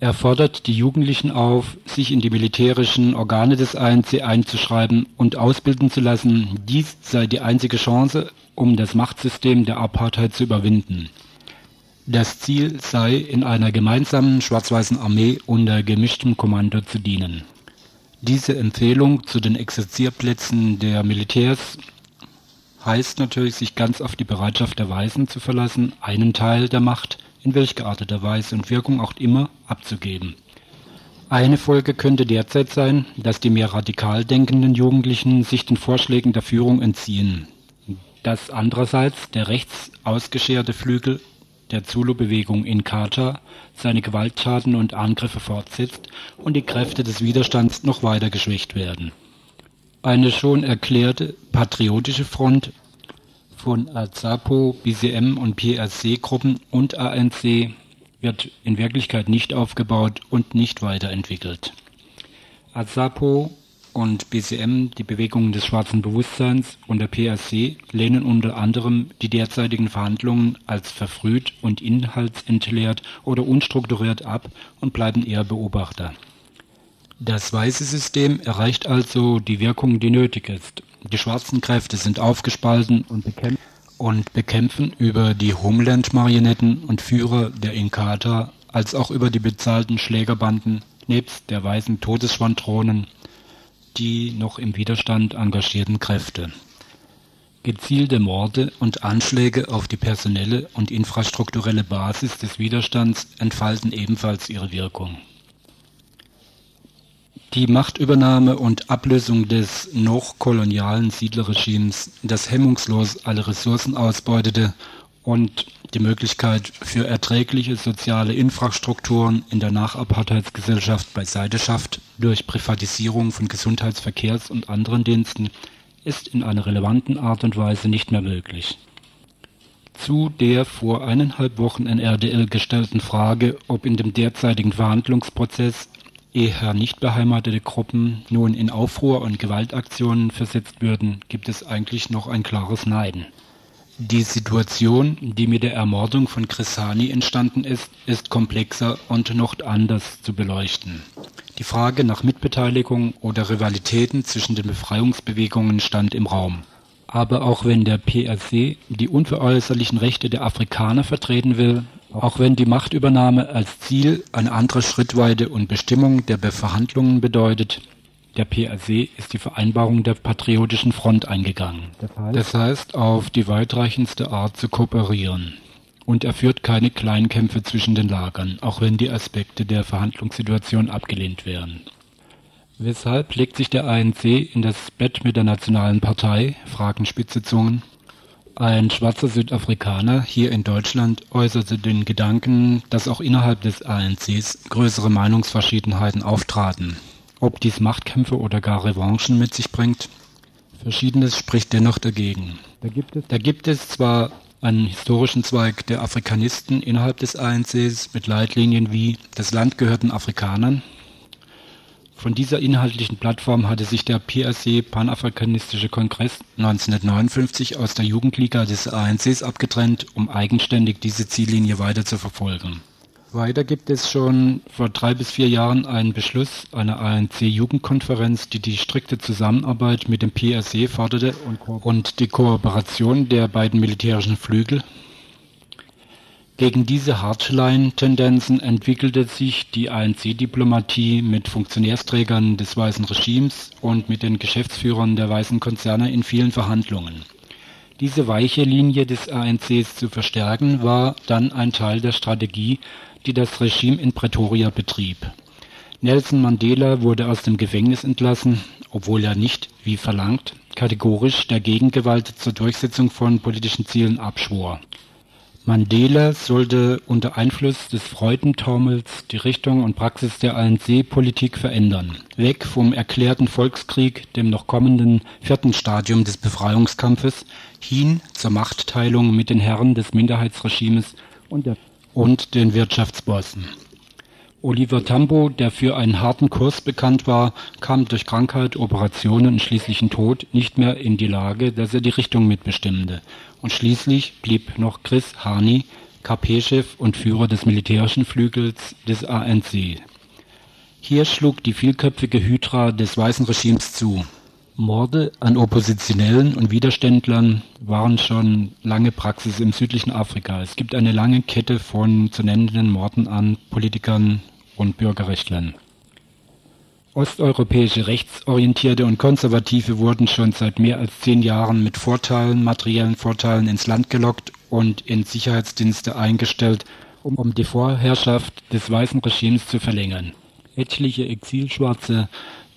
Er fordert die Jugendlichen auf, sich in die militärischen Organe des ANC einzuschreiben und ausbilden zu lassen. Dies sei die einzige Chance, um das Machtsystem der Apartheid zu überwinden. Das Ziel sei, in einer gemeinsamen schwarz-weißen Armee unter gemischtem Kommando zu dienen. Diese Empfehlung zu den Exerzierplätzen der Militärs heißt natürlich, sich ganz auf die Bereitschaft der Weißen zu verlassen, einen Teil der Macht, in welch gearteter Weise und Wirkung auch immer, abzugeben. Eine Folge könnte derzeit sein, dass die mehr radikal denkenden Jugendlichen sich den Vorschlägen der Führung entziehen, dass andererseits der rechts ausgescherte Flügel der Zulu-Bewegung in Katar seine Gewalttaten und Angriffe fortsetzt und die Kräfte des Widerstands noch weiter geschwächt werden. Eine schon erklärte patriotische Front von AZAPO, BCM und PRC-Gruppen und ANC wird in Wirklichkeit nicht aufgebaut und nicht weiterentwickelt. AZAPO und BCM, die Bewegungen des schwarzen Bewusstseins und der PRC lehnen unter anderem die derzeitigen Verhandlungen als verfrüht und inhaltsentleert oder unstrukturiert ab und bleiben eher Beobachter. Das weiße System erreicht also die Wirkung, die nötig ist. Die schwarzen Kräfte sind aufgespalten und bekämpfen, und bekämpfen über die Homeland-Marionetten und Führer der Inkatha als auch über die bezahlten Schlägerbanden nebst der weißen Todesschwadronen die noch im Widerstand engagierten Kräfte. Gezielte Morde und Anschläge auf die personelle und infrastrukturelle Basis des Widerstands entfalten ebenfalls ihre Wirkung. Die Machtübernahme und Ablösung des noch kolonialen Siedlerregimes, das hemmungslos alle Ressourcen ausbeutete und die Möglichkeit für erträgliche soziale Infrastrukturen in der Nachapartheidsgesellschaft beiseite schafft durch Privatisierung von Gesundheitsverkehrs- und anderen Diensten, ist in einer relevanten Art und Weise nicht mehr möglich. Zu der vor eineinhalb Wochen in RDL gestellten Frage, ob in dem derzeitigen Verhandlungsprozess eher nicht beheimatete Gruppen nun in Aufruhr und Gewaltaktionen versetzt würden, gibt es eigentlich noch ein klares Nein. Die Situation, die mit der Ermordung von Chrysani entstanden ist, ist komplexer und noch anders zu beleuchten. Die Frage nach Mitbeteiligung oder Rivalitäten zwischen den Befreiungsbewegungen stand im Raum. Aber auch wenn der PRC die unveräußerlichen Rechte der Afrikaner vertreten will, auch wenn die Machtübernahme als Ziel eine andere Schrittweite und Bestimmung der Verhandlungen bedeutet, der PRC ist die Vereinbarung der Patriotischen Front eingegangen. Das heißt, auf die weitreichendste Art zu kooperieren. Und er führt keine Kleinkämpfe zwischen den Lagern, auch wenn die Aspekte der Verhandlungssituation abgelehnt werden. Weshalb legt sich der ANC in das Bett mit der Nationalen Partei? fragen spitze Zungen. Ein schwarzer Südafrikaner hier in Deutschland äußerte den Gedanken, dass auch innerhalb des ANCs größere Meinungsverschiedenheiten auftraten ob dies Machtkämpfe oder gar Revanchen mit sich bringt. Verschiedenes spricht dennoch dagegen. Da gibt es, da gibt es zwar einen historischen Zweig der Afrikanisten innerhalb des ANCs mit Leitlinien wie das Land gehört den Afrikanern. Von dieser inhaltlichen Plattform hatte sich der PRC Panafrikanistische Kongress 1959 aus der Jugendliga des ANCs abgetrennt, um eigenständig diese Ziellinie weiter zu verfolgen. Weiter gibt es schon vor drei bis vier Jahren einen Beschluss einer ANC-Jugendkonferenz, die die strikte Zusammenarbeit mit dem PRC forderte und die Kooperation der beiden militärischen Flügel. Gegen diese Hardline-Tendenzen entwickelte sich die ANC-Diplomatie mit Funktionärsträgern des weißen Regimes und mit den Geschäftsführern der weißen Konzerne in vielen Verhandlungen. Diese weiche Linie des ANCs zu verstärken, war dann ein Teil der Strategie die das Regime in Pretoria betrieb. Nelson Mandela wurde aus dem Gefängnis entlassen, obwohl er nicht, wie verlangt, kategorisch der Gegengewalt zur Durchsetzung von politischen Zielen abschwor. Mandela sollte unter Einfluss des Freudentaumels die Richtung und Praxis der ANC-Politik verändern. Weg vom erklärten Volkskrieg, dem noch kommenden vierten Stadium des Befreiungskampfes, hin zur Machtteilung mit den Herren des Minderheitsregimes und und den Wirtschaftsbossen. Oliver Tambo, der für einen harten Kurs bekannt war, kam durch Krankheit, Operationen und schließlichen Tod nicht mehr in die Lage, dass er die Richtung mitbestimmte. Und schließlich blieb noch Chris Hani, KP-Chef und Führer des militärischen Flügels des ANC. Hier schlug die vielköpfige Hydra des weißen Regimes zu. Morde an Oppositionellen und Widerständlern waren schon lange Praxis im südlichen Afrika. Es gibt eine lange Kette von zu nennenden Morden an Politikern und Bürgerrechtlern. Osteuropäische Rechtsorientierte und Konservative wurden schon seit mehr als zehn Jahren mit Vorteilen, materiellen Vorteilen ins Land gelockt und in Sicherheitsdienste eingestellt, um, um die Vorherrschaft des weißen Regimes zu verlängern. Etliche Exilschwarze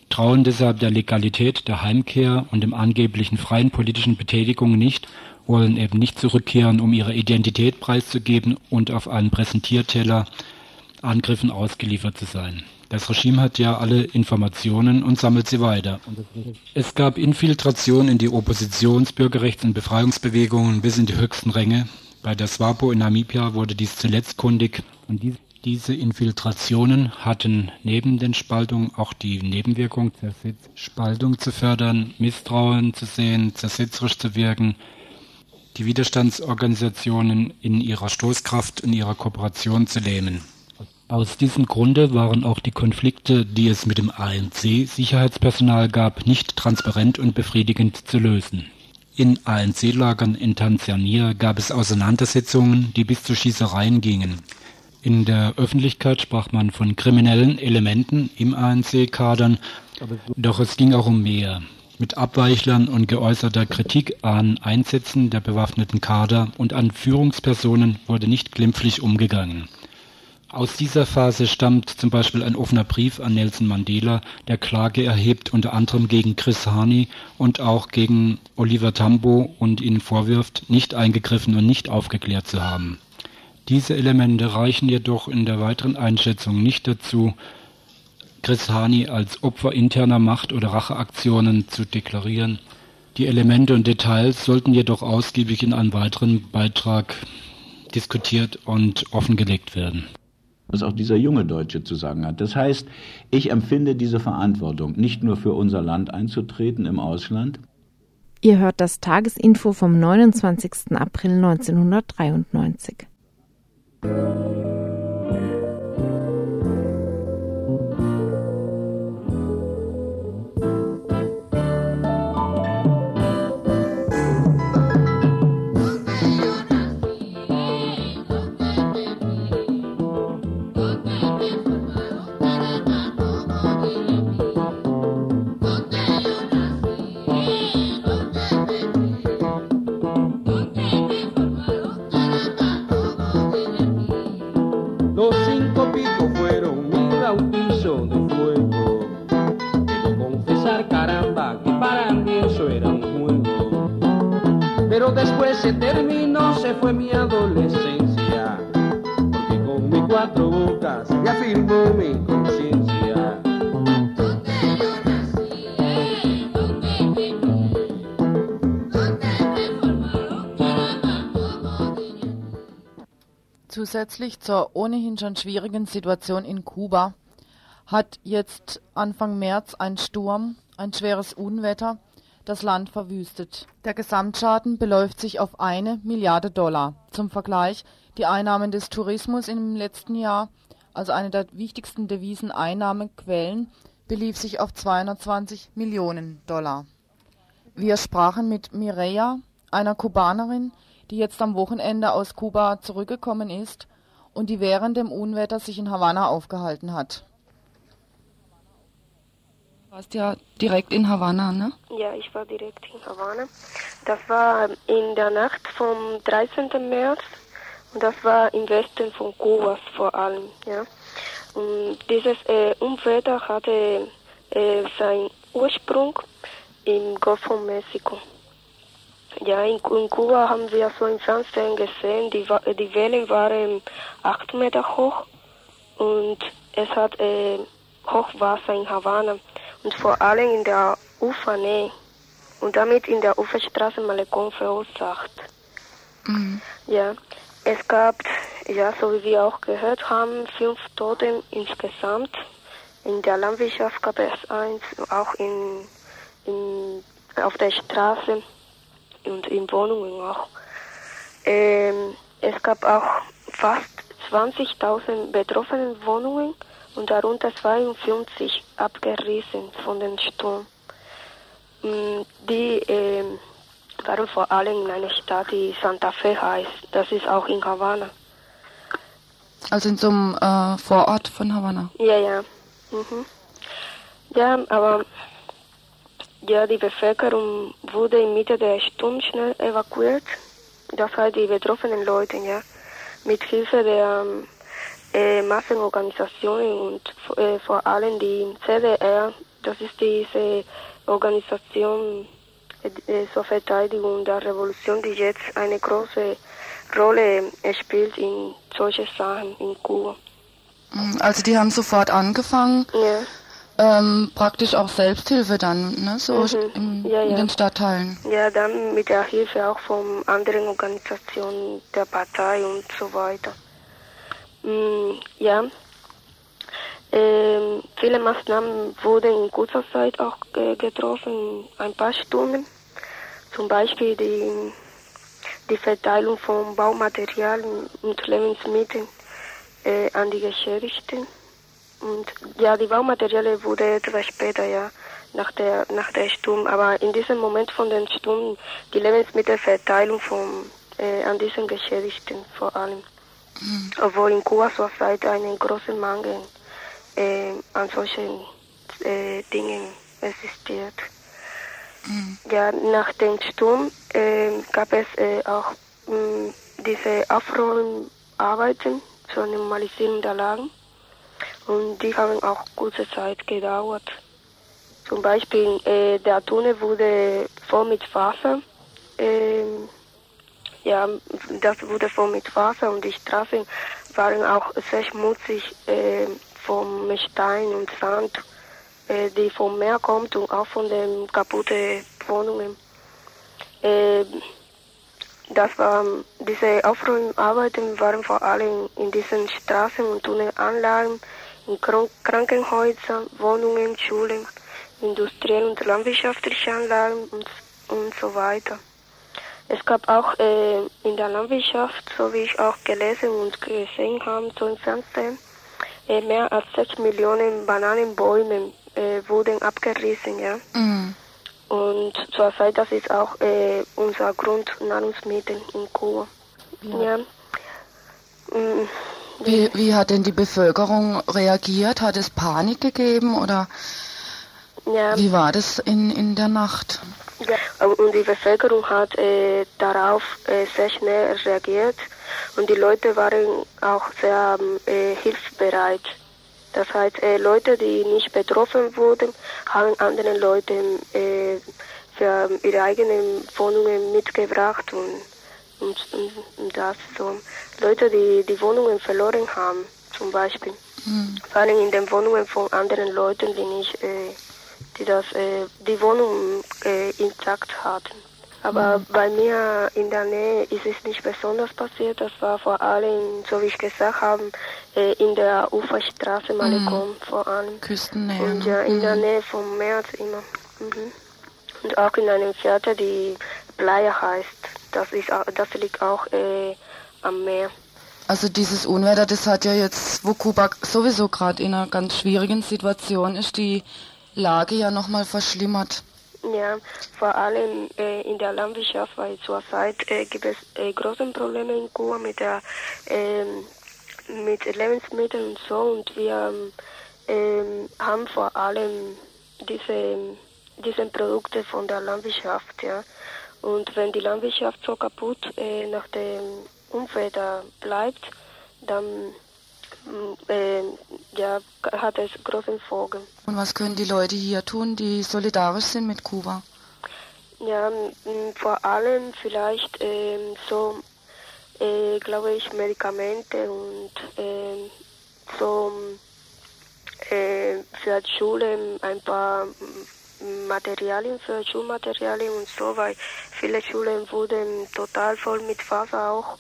trauen deshalb der Legalität der Heimkehr und dem angeblichen freien politischen Betätigung nicht, wollen eben nicht zurückkehren, um ihre Identität preiszugeben und auf einen Präsentierteller Angriffen ausgeliefert zu sein. Das Regime hat ja alle Informationen und sammelt sie weiter. Es gab Infiltration in die Oppositions-, Bürgerrechts- und Befreiungsbewegungen bis in die höchsten Ränge. Bei der SWAPO in Namibia wurde dies zuletzt kundig und diese Infiltrationen hatten neben den Spaltungen auch die Nebenwirkung, Spaltung zu fördern, Misstrauen zu sehen, zersetzerisch zu wirken, die Widerstandsorganisationen in ihrer Stoßkraft und ihrer Kooperation zu lähmen. Aus diesem Grunde waren auch die Konflikte, die es mit dem ANC-Sicherheitspersonal gab, nicht transparent und befriedigend zu lösen. In ANC-Lagern in Tansania gab es Auseinandersetzungen, die bis zu Schießereien gingen. In der Öffentlichkeit sprach man von kriminellen Elementen im ANC-Kadern, doch es ging auch um mehr. Mit Abweichlern und geäußerter Kritik an Einsätzen der bewaffneten Kader und an Führungspersonen wurde nicht glimpflich umgegangen. Aus dieser Phase stammt zum Beispiel ein offener Brief an Nelson Mandela, der Klage erhebt unter anderem gegen Chris Hani und auch gegen Oliver Tambo und ihnen vorwirft, nicht eingegriffen und nicht aufgeklärt zu haben. Diese Elemente reichen jedoch in der weiteren Einschätzung nicht dazu, Chris Hani als Opfer interner Macht- oder Racheaktionen zu deklarieren. Die Elemente und Details sollten jedoch ausgiebig in einem weiteren Beitrag diskutiert und offengelegt werden. Was auch dieser junge Deutsche zu sagen hat. Das heißt, ich empfinde diese Verantwortung, nicht nur für unser Land einzutreten im Ausland. Ihr hört das Tagesinfo vom 29. April 1993. se terminó, se fue mi adolescencia. Porque con mis cuatro bocas me afirmó mi conciencia. Zusätzlich zur ohnehin schon schwierigen Situation in Kuba hat jetzt Anfang März ein Sturm, ein schweres Unwetter das Land verwüstet. Der Gesamtschaden beläuft sich auf eine Milliarde Dollar. Zum Vergleich, die Einnahmen des Tourismus im letzten Jahr, also eine der wichtigsten Deviseneinnahmequellen, belief sich auf 220 Millionen Dollar. Wir sprachen mit Mireia, einer Kubanerin, die jetzt am Wochenende aus Kuba zurückgekommen ist und die während dem Unwetter sich in Havanna aufgehalten hat. Du warst ja direkt in Havanna, ne? Ja, ich war direkt in Havanna. Das war in der Nacht vom 13. März und das war im Westen von Kuba vor allem, ja. Und dieses äh, Unwetter hatte äh, seinen Ursprung im Golf von Mexiko. Ja, in, in, Kuba haben wir so im Fernsehen gesehen, die, die Wellen waren acht Meter hoch und es hat äh, Hochwasser in Havanna und vor allem in der Ufernähe und damit in der Uferstraße Malekon verursacht. Mhm. Ja, es gab, ja, so wie wir auch gehört haben, fünf Tote insgesamt. In der Landwirtschaft gab es eins, auch in, in, auf der Straße und in Wohnungen auch. Ähm, es gab auch fast 20.000 betroffene Wohnungen und darunter 52 abgerissen von dem Sturm. Die äh, waren vor allem in einer Stadt, die Santa Fe heißt. Das ist auch in Havanna. Also in so einem äh, Vorort von Havanna? Ja, ja. Mhm. Ja, aber ja, die Bevölkerung wurde in Mitte der Sturm schnell evakuiert. Das heißt, die betroffenen Leute, ja, mit Hilfe der äh, Massenorganisationen und äh, vor allem die CDR, das ist diese Organisation zur Verteidigung der Revolution, die jetzt eine große Rolle spielt in solchen Sachen in Kuba. Also die haben sofort angefangen. Ja ähm, praktisch auch Selbsthilfe dann, ne, so Mhm. in, Ja, in ja. den Stadtteilen. Ja, dann mit der Hilfe auch von anderen Organisationen der Partei und so weiter. Mm, ja. Ähm, viele Maßnahmen wurden in kurzer Zeit auch äh, getroffen, ein paar Stunden. Zum Beispiel die, die Verteilung von Baumaterialien und Lebensmitteln äh, an die Geschädigten. Und ja, die Baumaterialien wurde etwas später, ja, nach der, nach der Sturm. Aber in diesem Moment von den Sturm, die Lebensmittelverteilung von, äh, an diesen Geschädigten vor allem. Obwohl in Kuba zurzeit einen großen Mangel äh, an solchen äh, Dingen existiert. Ja, nach dem Sturm äh, gab es äh, auch mh, diese Aufräumarbeiten zur Normalisierung der Lagen. Und die haben auch kurze Zeit gedauert. Zum Beispiel äh, der Tunnel wurde voll mit Wasser. ähm, ja, das wurde voll mit Wasser und die Straßen waren auch sehr schmutzig äh, vom Stein und Sand, äh, die vom Meer kommt und auch von den kaputten Wohnungen. Äh, das war, diese Aufräumarbeiten waren vor allem in diesen Straßen und Tunnelanlagen, in Krank Krankenhäusern, Wohnungen, Schulen, industriellen und landwirtschaftlichen Anlagen und, und so weiter. Es gab auch äh, in der Landwirtschaft, so wie ich auch gelesen und gesehen habe, so im Fernsehen, äh, mehr als 6 Millionen Bananenbäume äh, wurden abgerissen, ja. Mhm. Und zurzeit, das ist auch äh, unser Grundnahrungsmittel in Kuba. Ja. Mm, Wie, wie hat denn die Bevölkerung reagiert? Hat es Panik gegeben oder ja. wie war das in, in der Nacht? Ja, und die Bevölkerung hat äh, darauf äh, sehr schnell reagiert und die Leute waren auch sehr ähm, äh, hilfsbereit. Das heißt, äh, Leute, die nicht betroffen wurden, haben anderen Leuten äh, für ihre eigenen Wohnungen mitgebracht und, und, und, und das so. Leute, die die Wohnungen verloren haben, zum Beispiel, Mhm. waren in den Wohnungen von anderen Leuten, die nicht, äh, die das, äh, die Wohnung äh, intakt hatten. Aber mhm. bei mir in der Nähe ist es nicht besonders passiert. Das war vor allem, so wie ich gesagt habe, äh, in der Uferstraße Malekom mhm. vor allem. Küstennähe. Und ja, in der mhm. Nähe vom März immer. Mhm. Und auch in einem Viertel, die Playa heißt. Das, ist, das liegt auch äh, am Meer. Also dieses Unwetter, das hat ja jetzt, wo Kuba sowieso gerade in einer ganz schwierigen Situation ist, die Lage ja nochmal verschlimmert. Ja, vor allem äh, in der Landwirtschaft, weil zurzeit äh, gibt es äh, große Probleme in Kuba mit der ähm, mit Lebensmitteln und so und wir ähm, haben vor allem diese diese Produkte von der Landwirtschaft, ja. Und wenn die Landwirtschaft so kaputt äh, nach dem Unwetter bleibt, dann äh, ja, hat es großen Folgen. Und was können die Leute hier tun, die solidarisch sind mit Kuba? Ja, vor allem vielleicht äh, so, äh, glaube ich, Medikamente und ähm, so äh, für die Schule ein paar Materialien für Schulmaterialien und so, weil viele Schulen wurden total voll mit Wasser auch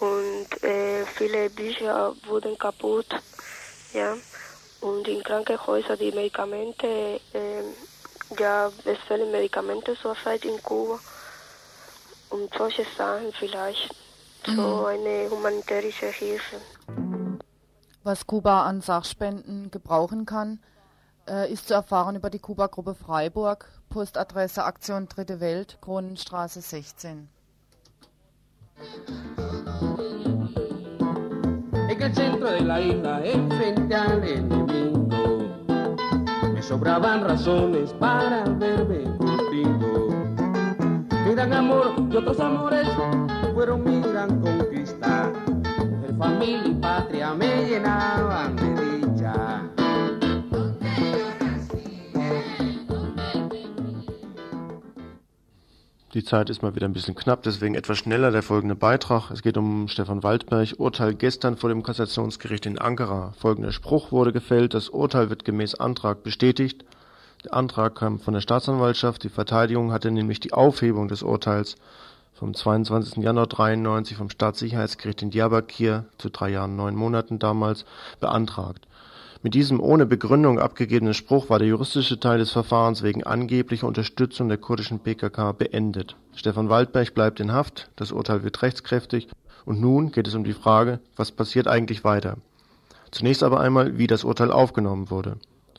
und äh, viele Bücher wurden kaputt, ja. Und in Krankenhäusern die Medikamente, äh, ja, es fehlen Medikamente zurzeit in Kuba und solche Sachen vielleicht. So mhm. eine humanitäre Hilfe. Was Kuba an Sachspenden gebrauchen kann, äh, ist zu erfahren über die Kuba-Gruppe Freiburg, Postadresse Aktion Dritte Welt, Kronenstraße 16. En el centro de la isla, enfrente al enemigo, me sobraban razones para verme contigo. Mi gran amor y otros amores fueron mi gran conquista. Mujer, familia y patria me llenaban de dicha. Die Zeit ist mal wieder ein bisschen knapp, deswegen etwas schneller der folgende Beitrag. Es geht um Stefan Waldberg. Urteil gestern vor dem Kassationsgericht in Ankara. Folgender Spruch wurde gefällt. Das Urteil wird gemäß Antrag bestätigt. Der Antrag kam von der Staatsanwaltschaft. Die Verteidigung hatte nämlich die Aufhebung des Urteils vom 22. Januar 93 vom Staatssicherheitsgericht in Diyarbakir zu drei Jahren neun Monaten damals beantragt. Mit diesem ohne Begründung abgegebenen Spruch war der juristische Teil des Verfahrens wegen angeblicher Unterstützung der kurdischen PKK beendet. Stefan Waldberg bleibt in Haft, das Urteil wird rechtskräftig und nun geht es um die Frage, was passiert eigentlich weiter. Zunächst aber einmal, wie das Urteil aufgenommen wurde.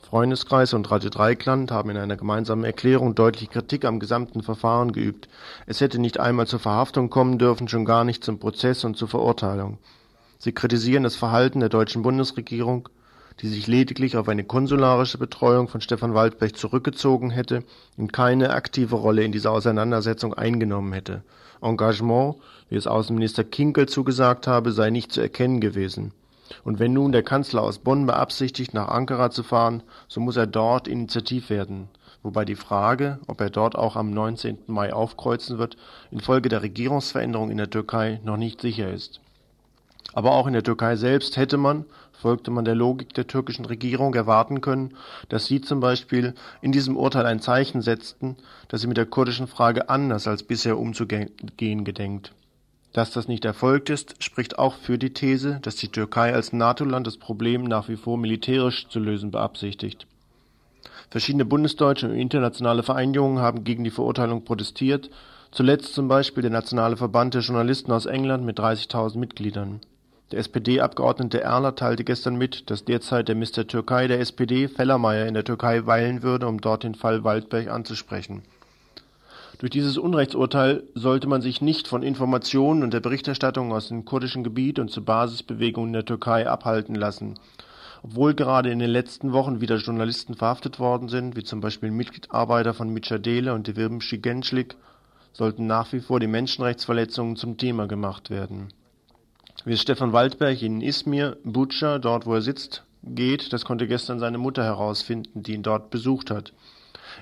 Freundeskreis und Radio Dreikland haben in einer gemeinsamen Erklärung deutlich Kritik am gesamten Verfahren geübt. Es hätte nicht einmal zur Verhaftung kommen dürfen, schon gar nicht zum Prozess und zur Verurteilung. Sie kritisieren das Verhalten der deutschen Bundesregierung die sich lediglich auf eine konsularische Betreuung von Stefan Waldberg zurückgezogen hätte und keine aktive Rolle in dieser Auseinandersetzung eingenommen hätte. Engagement, wie es Außenminister Kinkel zugesagt habe, sei nicht zu erkennen gewesen. Und wenn nun der Kanzler aus Bonn beabsichtigt, nach Ankara zu fahren, so muss er dort initiativ werden. Wobei die Frage, ob er dort auch am 19. Mai aufkreuzen wird, infolge der Regierungsveränderung in der Türkei noch nicht sicher ist. Aber auch in der Türkei selbst hätte man, folgte man der Logik der türkischen Regierung, erwarten können, dass sie zum Beispiel in diesem Urteil ein Zeichen setzten, dass sie mit der kurdischen Frage anders als bisher umzugehen gedenkt. Dass das nicht erfolgt ist, spricht auch für die These, dass die Türkei als NATO-Land das Problem nach wie vor militärisch zu lösen beabsichtigt. Verschiedene bundesdeutsche und internationale Vereinigungen haben gegen die Verurteilung protestiert, zuletzt zum Beispiel der Nationale Verband der Journalisten aus England mit 30.000 Mitgliedern. Der SPD-Abgeordnete Erler teilte gestern mit, dass derzeit der Mister Türkei der SPD, Fellermeier, in der Türkei weilen würde, um dort den Fall Waldberg anzusprechen. Durch dieses Unrechtsurteil sollte man sich nicht von Informationen und der Berichterstattung aus dem kurdischen Gebiet und zu Basisbewegungen in der Türkei abhalten lassen. Obwohl gerade in den letzten Wochen wieder Journalisten verhaftet worden sind, wie zum Beispiel Mitarbeiter von Micadele und Devirbmschi Gençlik, sollten nach wie vor die Menschenrechtsverletzungen zum Thema gemacht werden. Wie es Stefan Waldberg in Izmir, Butscha, dort wo er sitzt, geht, das konnte gestern seine Mutter herausfinden, die ihn dort besucht hat.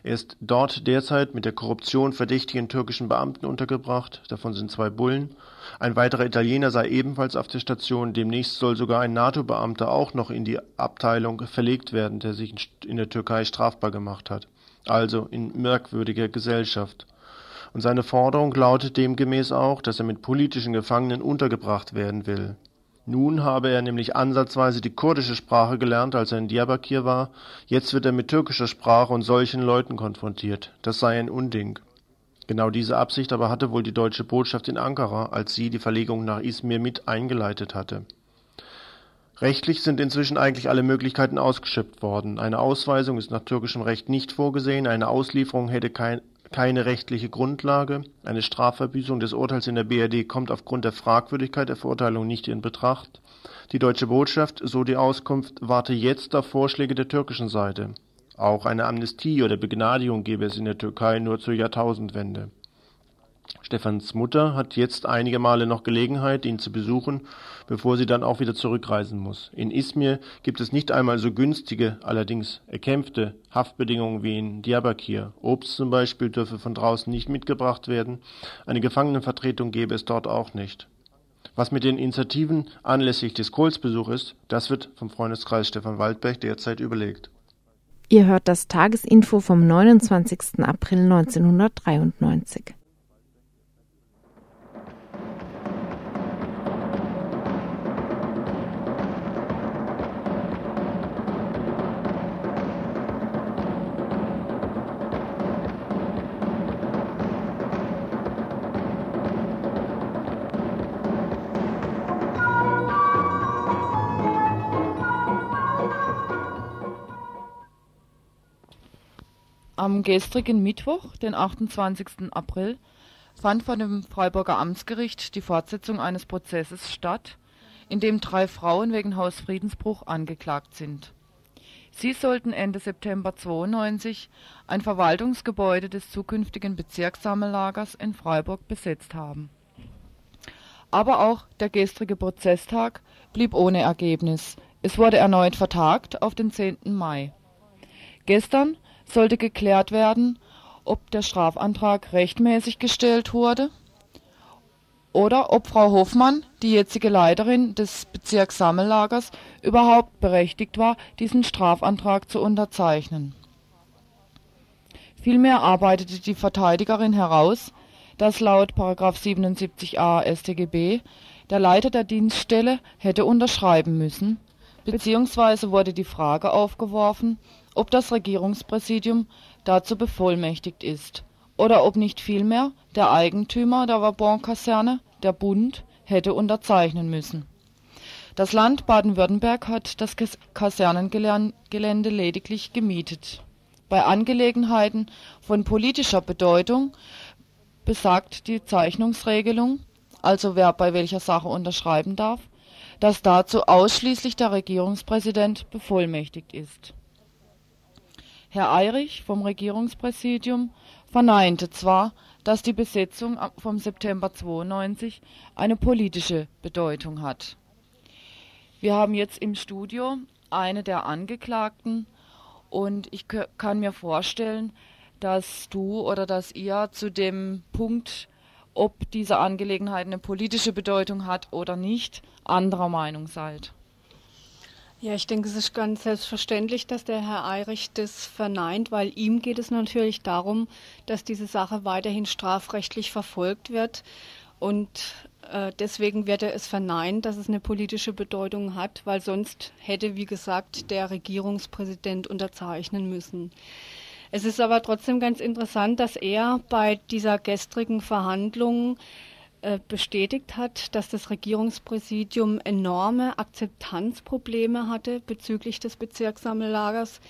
Er ist dort derzeit mit der Korruption verdächtigen türkischen Beamten untergebracht, davon sind zwei Bullen. Ein weiterer Italiener sei ebenfalls auf der Station, demnächst soll sogar ein NATO-Beamter auch noch in die Abteilung verlegt werden, der sich in der Türkei strafbar gemacht hat. Also in merkwürdiger Gesellschaft. Und seine Forderung lautet demgemäß auch, dass er mit politischen Gefangenen untergebracht werden will. Nun habe er nämlich ansatzweise die kurdische Sprache gelernt, als er in Diyarbakir war, jetzt wird er mit türkischer Sprache und solchen Leuten konfrontiert. Das sei ein Unding. Genau diese Absicht aber hatte wohl die deutsche Botschaft in Ankara, als sie die Verlegung nach Izmir mit eingeleitet hatte. Rechtlich sind inzwischen eigentlich alle Möglichkeiten ausgeschöpft worden. Eine Ausweisung ist nach türkischem Recht nicht vorgesehen, eine Auslieferung hätte kein, keine rechtliche Grundlage, eine Strafverbüßung des Urteils in der BRD kommt aufgrund der Fragwürdigkeit der Verurteilung nicht in Betracht. Die deutsche Botschaft, so die Auskunft, warte jetzt auf Vorschläge der türkischen Seite. Auch eine Amnestie oder Begnadigung gäbe es in der Türkei nur zur Jahrtausendwende. Stefans Mutter hat jetzt einige Male noch Gelegenheit, ihn zu besuchen, bevor sie dann auch wieder zurückreisen muss. In Izmir gibt es nicht einmal so günstige, allerdings erkämpfte Haftbedingungen wie in Diyarbakir. Obst zum Beispiel dürfe von draußen nicht mitgebracht werden. Eine Gefangenenvertretung gäbe es dort auch nicht. Was mit den Initiativen anlässlich des Kohlsbesuchs ist, das wird vom Freundeskreis Stefan Waldberg derzeit überlegt. Ihr hört das Tagesinfo vom 29. April 1993. Am gestrigen Mittwoch, den 28. April, fand vor dem Freiburger Amtsgericht die Fortsetzung eines Prozesses statt, in dem drei Frauen wegen Hausfriedensbruch angeklagt sind. Sie sollten Ende September 92 ein Verwaltungsgebäude des zukünftigen Bezirkssammellagers in Freiburg besetzt haben. Aber auch der gestrige Prozesstag blieb ohne Ergebnis. Es wurde erneut vertagt auf den 10. Mai. Gestern sollte geklärt werden, ob der Strafantrag rechtmäßig gestellt wurde oder ob Frau Hoffmann, die jetzige Leiterin des Bezirkssammellagers, überhaupt berechtigt war, diesen Strafantrag zu unterzeichnen. Vielmehr arbeitete die Verteidigerin heraus, dass laut 77a StGB der Leiter der Dienststelle hätte unterschreiben müssen, beziehungsweise wurde die Frage aufgeworfen, ob das Regierungspräsidium dazu bevollmächtigt ist oder ob nicht vielmehr der Eigentümer der Wabon-Kaserne, der Bund, hätte unterzeichnen müssen. Das Land Baden-Württemberg hat das Kasernengelände lediglich gemietet. Bei Angelegenheiten von politischer Bedeutung besagt die Zeichnungsregelung, also wer bei welcher Sache unterschreiben darf, dass dazu ausschließlich der Regierungspräsident bevollmächtigt ist Herr Eirich vom Regierungspräsidium verneinte zwar, dass die Besetzung vom September 92 eine politische Bedeutung hat. Wir haben jetzt im Studio eine der Angeklagten und ich kann mir vorstellen, dass du oder dass ihr zu dem Punkt, ob diese Angelegenheit eine politische Bedeutung hat oder nicht, anderer Meinung seid. Ja, ich denke, es ist ganz selbstverständlich, dass der Herr Eirich das verneint, weil ihm geht es natürlich darum, dass diese Sache weiterhin strafrechtlich verfolgt wird. Und äh, deswegen wird er es verneinen, dass es eine politische Bedeutung hat, weil sonst hätte, wie gesagt, der Regierungspräsident unterzeichnen müssen. Es ist aber trotzdem ganz interessant, dass er bei dieser gestrigen Verhandlung bestätigt hat, dass das Regierungspräsidium enorme Akzeptanzprobleme hatte bezüglich des Bezirkssammellagers.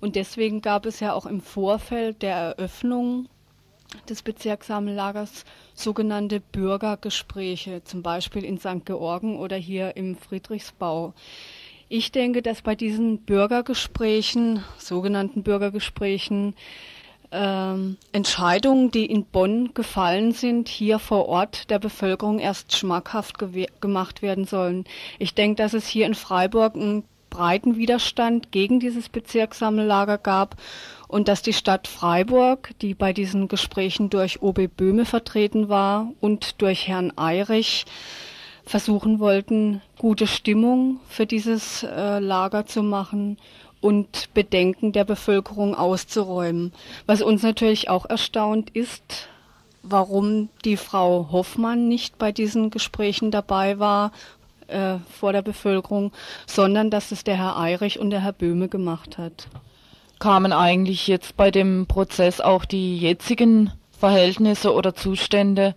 Und deswegen gab es ja auch im Vorfeld der Eröffnung des Bezirkssammellagers sogenannte Bürgergespräche, zum Beispiel in St. Georgen oder hier im Friedrichsbau. Ich denke, dass bei diesen Bürgergesprächen, sogenannten Bürgergesprächen, ähm, Entscheidungen, die in Bonn gefallen sind, hier vor Ort der Bevölkerung erst schmackhaft gemacht werden sollen. Ich denke, dass es hier in Freiburg einen breiten Widerstand gegen dieses Bezirkssammellager gab und dass die Stadt Freiburg, die bei diesen Gesprächen durch OB Böhme vertreten war und durch Herrn Eirich, versuchen wollten, gute Stimmung für dieses äh, Lager zu machen und Bedenken der Bevölkerung auszuräumen. Was uns natürlich auch erstaunt ist, warum die Frau Hoffmann nicht bei diesen Gesprächen dabei war äh, vor der Bevölkerung, sondern dass es der Herr Eirich und der Herr Böhme gemacht hat. Kamen eigentlich jetzt bei dem Prozess auch die jetzigen Verhältnisse oder Zustände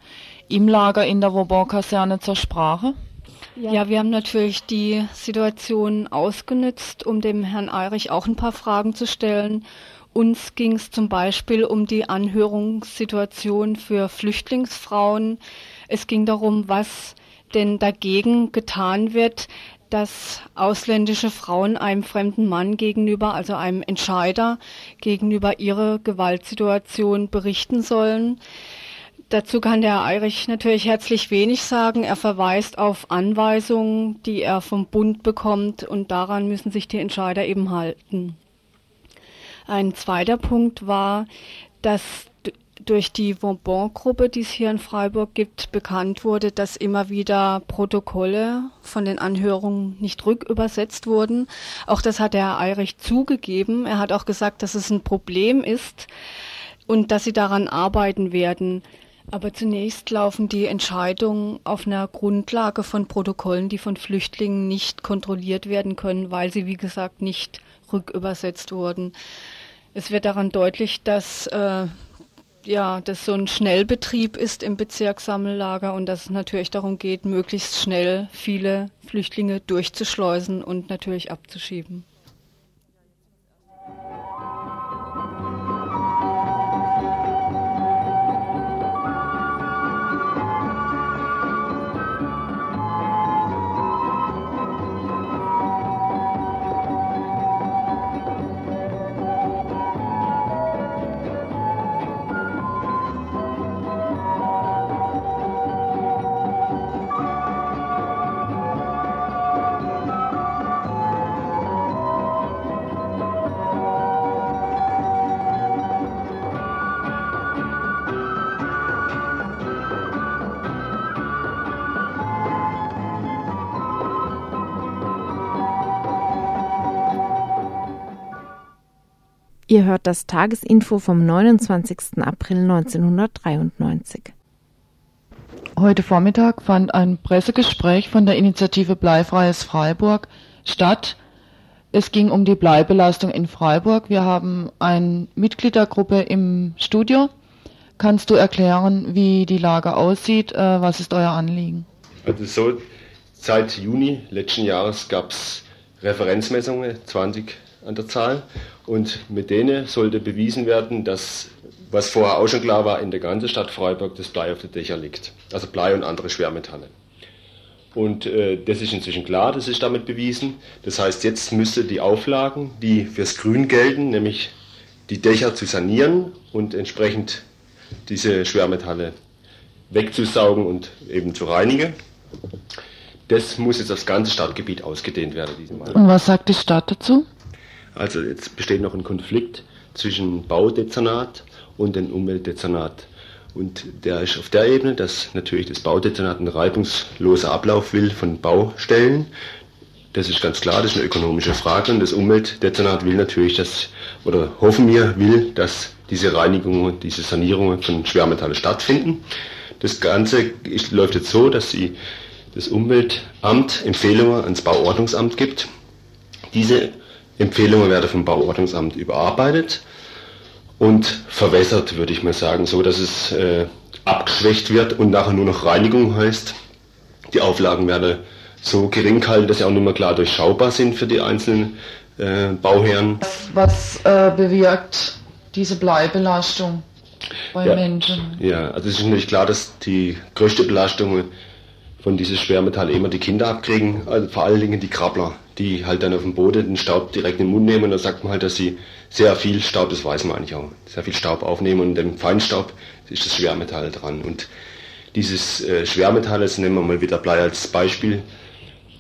im Lager in der Vauban-Kaserne zur Sprache? Ja. ja. wir haben natürlich die Situation ausgenützt, um dem Herrn Eirich auch ein paar Fragen zu stellen. Uns ging es zum Beispiel um die Anhörungssituation für Flüchtlingsfrauen. Es ging darum, was denn dagegen getan wird, dass ausländische Frauen einem fremden Mann gegenüber, also einem Entscheider gegenüber ihre Gewaltsituation berichten sollen. Dazu kann der Herr Eirich natürlich herzlich wenig sagen. Er verweist auf Anweisungen, die er vom Bund bekommt und daran müssen sich die Entscheider eben halten. Ein zweiter Punkt war, dass durch die Vauban-Gruppe, die es hier in Freiburg gibt, bekannt wurde, dass immer wieder Protokolle von den Anhörungen nicht rückübersetzt wurden. Auch das hat der Herr Eirich zugegeben. Er hat auch gesagt, dass es ein Problem ist und dass sie daran arbeiten werden. Aber zunächst laufen die Entscheidungen auf einer Grundlage von Protokollen, die von Flüchtlingen nicht kontrolliert werden können, weil sie, wie gesagt, nicht rückübersetzt wurden. Es wird daran deutlich, dass äh, ja, das so ein Schnellbetrieb ist im Bezirkssammellager und dass es natürlich darum geht, möglichst schnell viele Flüchtlinge durchzuschleusen und natürlich abzuschieben. Ihr hört das Tagesinfo vom 29. April 1993. Heute Vormittag fand ein Pressegespräch von der Initiative Bleifreies Freiburg statt. Es ging um die Bleibelastung in Freiburg. Wir haben eine Mitgliedergruppe im Studio. Kannst du erklären, wie die Lage aussieht? Äh, was ist euer Anliegen? Also so, seit Juni letzten Jahres gab es Referenzmessungen, 20 an der Zahl. Und mit denen sollte bewiesen werden, dass, was vorher auch schon klar war, in der ganzen Stadt Freiburg das Blei auf den Dächern liegt. Also Blei und andere Schwermetalle. Und äh, das ist inzwischen klar, das ist damit bewiesen. Das heißt, jetzt müsste die Auflagen, die fürs Grün gelten, nämlich die Dächer zu sanieren und entsprechend diese Schwermetalle wegzusaugen und eben zu reinigen. Das muss jetzt aufs ganze Stadtgebiet ausgedehnt werden. Und was sagt die Stadt dazu? Also jetzt besteht noch ein Konflikt zwischen Baudezernat und dem Umweltdezernat. Und der ist auf der Ebene, dass natürlich das Baudezernat einen reibungslosen Ablauf will von Baustellen. Das ist ganz klar, das ist eine ökonomische Frage und das Umweltdezernat will natürlich, dass, oder hoffen wir, will, dass diese Reinigungen, diese Sanierungen von Schwermetallen stattfinden. Das Ganze ist, läuft jetzt so, dass sie das Umweltamt Empfehlungen ans Bauordnungsamt gibt. Diese Empfehlungen werden vom Bauordnungsamt überarbeitet und verwässert, würde ich mal sagen, so dass es äh, abgeschwächt wird und nachher nur noch Reinigung heißt. Die Auflagen werden so gering gehalten, dass sie auch nicht mehr klar durchschaubar sind für die einzelnen äh, Bauherren. Was, äh, bewirkt diese Bleibelastung bei ja, Menschen? Ja, also es ist natürlich klar, dass die größte Belastung von diesen Schwermetallen immer die Kinder abkriegen, also vor allen Dingen die Krabbler die halt dann auf dem Boden den Staub direkt in den Mund nehmen und dann sagt man halt, dass sie sehr viel Staub, das weiß man eigentlich auch, sehr viel Staub aufnehmen und im Feinstaub ist das Schwermetall dran. Und dieses äh, Schwermetall, das nehmen wir mal wieder Blei als Beispiel,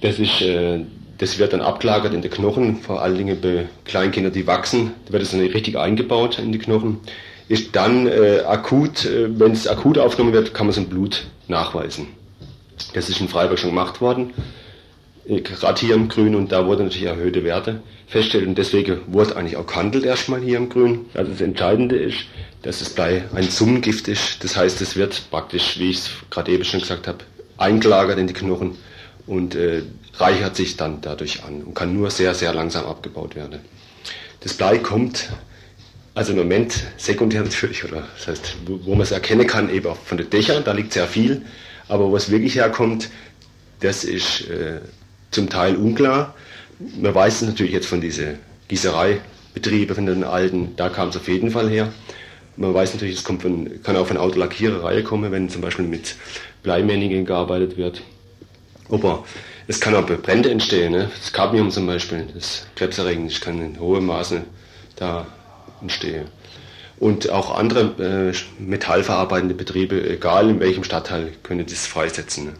das ist, äh, das wird dann abgelagert in den Knochen, vor allen Dingen bei Kleinkindern, die wachsen, da wird es dann richtig eingebaut in die Knochen. Ist dann äh, akut, äh, wenn es akut aufgenommen wird, kann man es im Blut nachweisen. Das ist in Freiburg schon gemacht worden gerade hier im Grün und da wurden natürlich erhöhte Werte festgestellt und deswegen wurde eigentlich auch gehandelt erstmal hier im Grün. Also das Entscheidende ist, dass das Blei ein Summengift ist. Das heißt, es wird praktisch, wie ich es gerade eben schon gesagt habe, eingelagert in die Knochen und äh, reichert sich dann dadurch an und kann nur sehr, sehr langsam abgebaut werden. Das Blei kommt also im Moment sekundär natürlich, oder das heißt, wo, wo man es erkennen kann, eben auch von den Dächern, da liegt sehr viel, aber wo es wirklich herkommt, das ist äh, zum Teil unklar. Man weiß es natürlich jetzt von diesen Gießereibetrieben, von den alten, da kam es auf jeden Fall her. Man weiß natürlich, es kommt von, kann auch von Autolackiererei kommen, wenn zum Beispiel mit Bleimännigen gearbeitet wird. Aber es kann auch Brände entstehen. Ne? Das Cadmium zum Beispiel, das krebserregend, kann in hohem Maße da entstehen. Und auch andere äh, metallverarbeitende Betriebe, egal in welchem Stadtteil, können das freisetzen. Ne?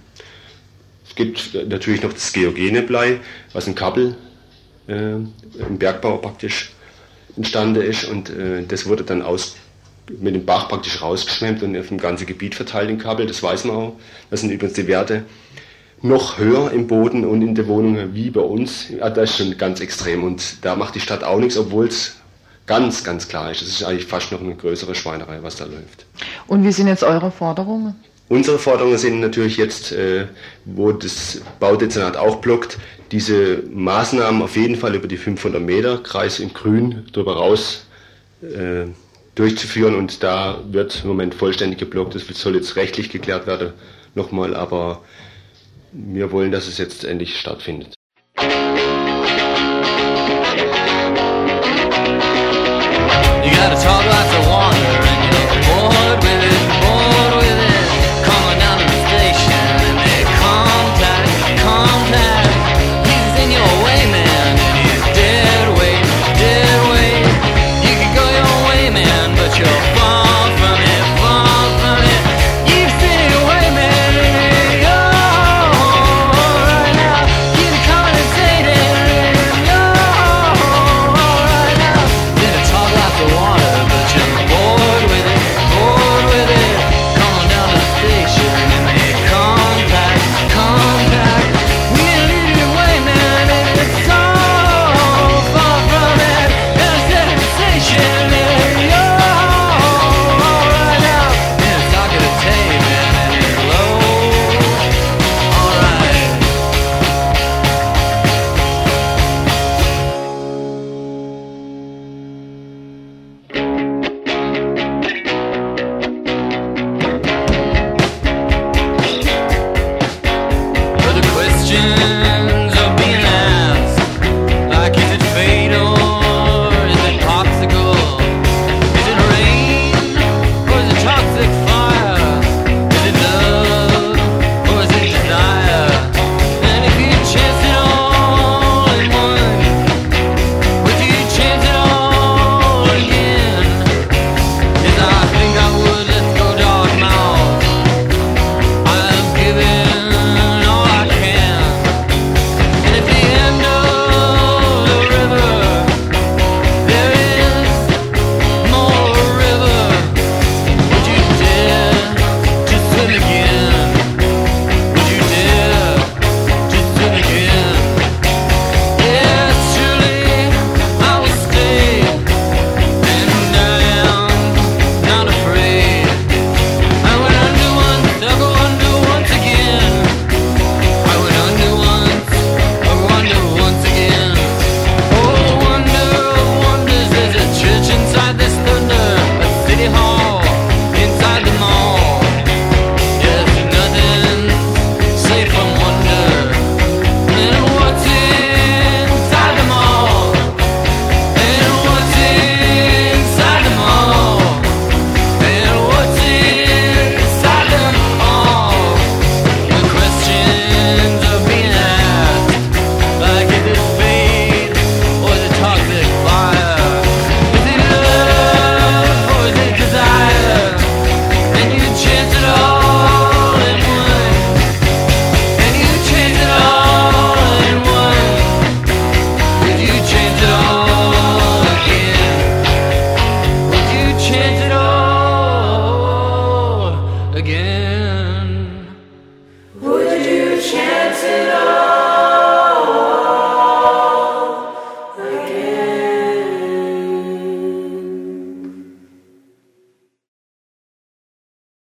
Es gibt natürlich noch das geogene Blei, was in Kabel äh, im Bergbau praktisch entstanden ist und äh, das wurde dann aus, mit dem Bach praktisch rausgeschwemmt und auf dem ganzen Gebiet verteilt in Kabel, das weiß man auch. Das sind übrigens die Werte noch höher im Boden und in der Wohnung wie bei uns. Ja, das ist schon ganz extrem und da macht die Stadt auch nichts, obwohl es ganz, ganz klar ist. Es ist eigentlich fast noch eine größere Schweinerei, was da läuft. Und wie sind jetzt eure Forderungen? Unsere Forderungen sind natürlich jetzt, äh, wo das Baudezernat auch blockt, diese Maßnahmen auf jeden Fall über die 500 Meter Kreis in Grün darüber raus äh, durchzuführen und da wird im Moment vollständig geblockt. Das soll jetzt rechtlich geklärt werden, nochmal, aber wir wollen, dass es jetzt endlich stattfindet. You gotta talk like